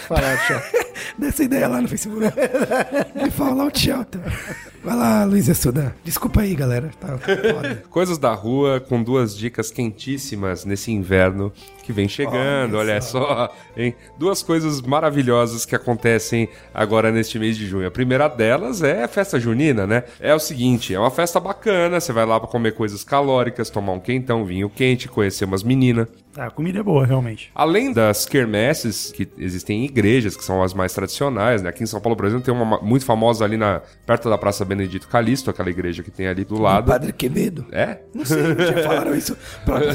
Shelter. Dessa ideia lá no Facebook. De Fallout Shelter. Vai lá, Luiz Assuda. Desculpa aí, galera. Tá. Coisas da rua com duas dicas quentíssimas nesse inverno que vem chegando, olha, só. hein? Duas coisas maravilhosas que acontecem agora neste mês de junho. A primeira delas é a festa junina, né? É o seguinte, é uma festa bacana, você vai lá pra comer coisas calóricas, tomar um quentão, vinho quente, conhecer umas meninas. Ah, a comida é boa, realmente. Além das quermesses que existem em igrejas, que são as mais tradicionais, né? Aqui em São Paulo, por exemplo, tem uma ma- muito famosa ali na, perto da Praça Benedito Calixto, aquela igreja que tem ali do lado. Padre Quevedo. É? Não sei, já falaram isso.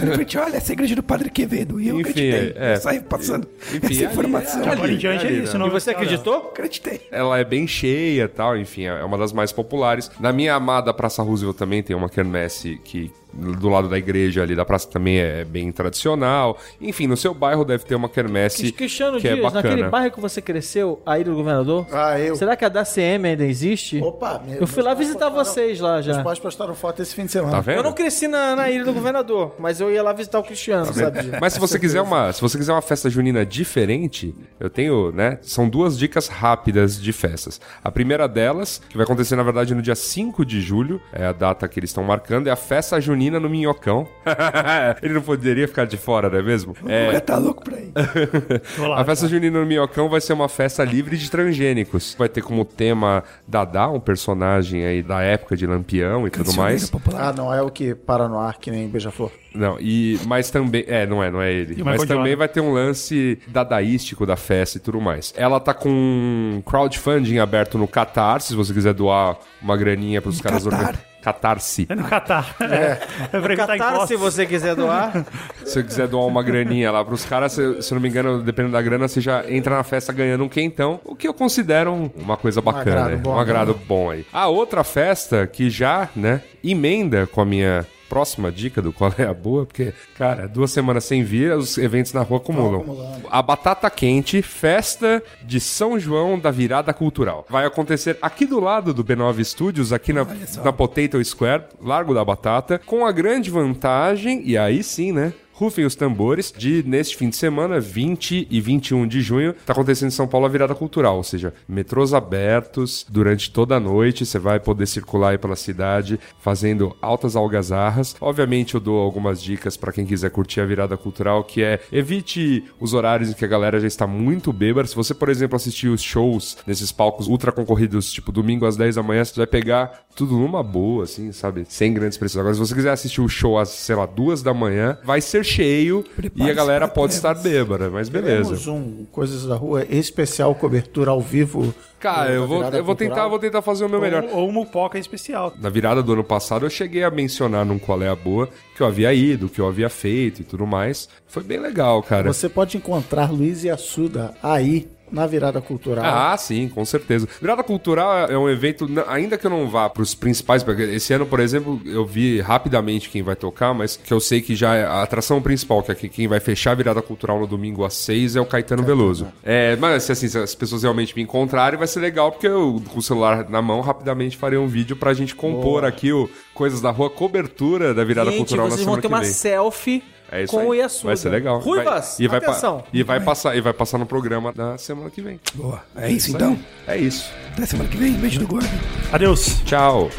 Em frente, olha, essa é a igreja do Padre Quevedo. E eu Enfim, acreditei. é. Eu saí passando Enfim, essa ali- informação. ali- Agora em diante é ali, isso, né? não E você acreditou? Acreditei. Ela é bem cheia e tal, enfim, é uma das mais populares. Na minha amada Praça Roosevelt também tem uma quermesse que do lado da igreja ali da praça também é bem tradicional. Enfim, no seu bairro deve ter uma quermesse Cristiano que é Dias, bacana. naquele bairro que você cresceu, a Ilha do Governador, Ah, eu. será que a da CM ainda existe? Opa, meu- Eu fui lá visitar postaram- vocês lá já. Meus pais postaram foto esse fim de semana. Tá vendo? Eu não cresci na, na Ilha do Governador, mas eu ia lá visitar o Cristiano, sabe? disso? Mas se você quiser uma, se você quiser uma festa junina diferente, eu tenho, né? São duas dicas rápidas de festas. A primeira delas, que vai acontecer na verdade no dia 5 de julho, é a data que eles estão marcando, é a festa junina no Minhocão. Ele não poderia ficar de fora, não é mesmo? É, tá louco pra ir. a festa junina no Minhocão vai ser uma festa livre de transgênicos. Vai ter como tema Dadá, um personagem aí da época de Lampião e tudo mais. Ah, não é o que para no ar, que nem Beija-Flor. Não, e mas também, é, não é, não é ele. Mas também Jordan. vai ter um lance dadaístico da festa e tudo mais. Ela tá com um crowdfunding aberto no Catarse, se você quiser doar uma graninha pros caras Catar? organ- Catarse. É no Catar. É. é Catar, se você quiser doar. Se você quiser doar uma graninha lá pros caras, se, se eu não me engano, dependendo da grana, você já entra na festa ganhando um quentão, o que eu considero um- uma coisa bacana, agrado né? bom, um agrado bom aí. A outra festa que já, né, emenda com a minha próxima dica do qual é a boa, porque, cara, duas semanas sem vir, os eventos na rua acumulam. A Batata Quente, festa de São João da Virada Cultural. Vai acontecer aqui do lado do B9 Studios, aqui na, na Potato Square, Largo da Batata, com a grande vantagem, e aí sim, né? Rufem os tambores de neste fim de semana, 20 e 21 de junho, tá acontecendo em São Paulo a virada cultural, ou seja, metrôs abertos durante toda a noite, você vai poder circular aí pela cidade fazendo altas algazarras. Obviamente eu dou algumas dicas para quem quiser curtir a virada cultural, que é evite os horários em que a galera já está muito bêbada. Se você, por exemplo, assistir os shows nesses palcos ultra concorridos, tipo domingo às 10 da manhã, você vai pegar tudo numa boa, assim, sabe? Sem grandes preços. Agora, se você quiser assistir o show às, sei lá, duas da manhã, vai ser cheio e a galera pode estar bêbada, mas beleza. Temos um Coisas da Rua especial cobertura ao vivo. Cara, da eu vou, eu vou tentar, vou tentar fazer o meu melhor. Ou, uma mupoca especial. Na virada do ano passado, eu cheguei a mencionar num Qual é a Boa que eu havia ido, que eu havia feito e tudo mais. Foi bem legal, cara. Você pode encontrar Luiz e Assuda aí na virada cultural. Ah, sim, com certeza. Virada Cultural é um evento, ainda que eu não vá para os principais, porque esse ano, por exemplo, eu vi rapidamente quem vai tocar, mas que eu sei que já é a atração principal, que é que quem vai fechar a Virada Cultural no domingo às seis é o Caetano Veloso. É, mas assim, se as pessoas realmente me encontrarem, vai ser legal, porque eu, com o celular na mão, rapidamente farei um vídeo pra gente compor aqui o Coisas da Rua, cobertura da Virada Gente, Cultural na vocês vão semana ter que uma vem. selfie É isso com aí. o Yasuda. Vai ser legal. Ruivas, Vai- e vai atenção. e vai passar e vai passar no programa da semana que vem. Boa. É isso então? É isso. Até semana que vem. Beijo do gordo. Adeus. Tchau.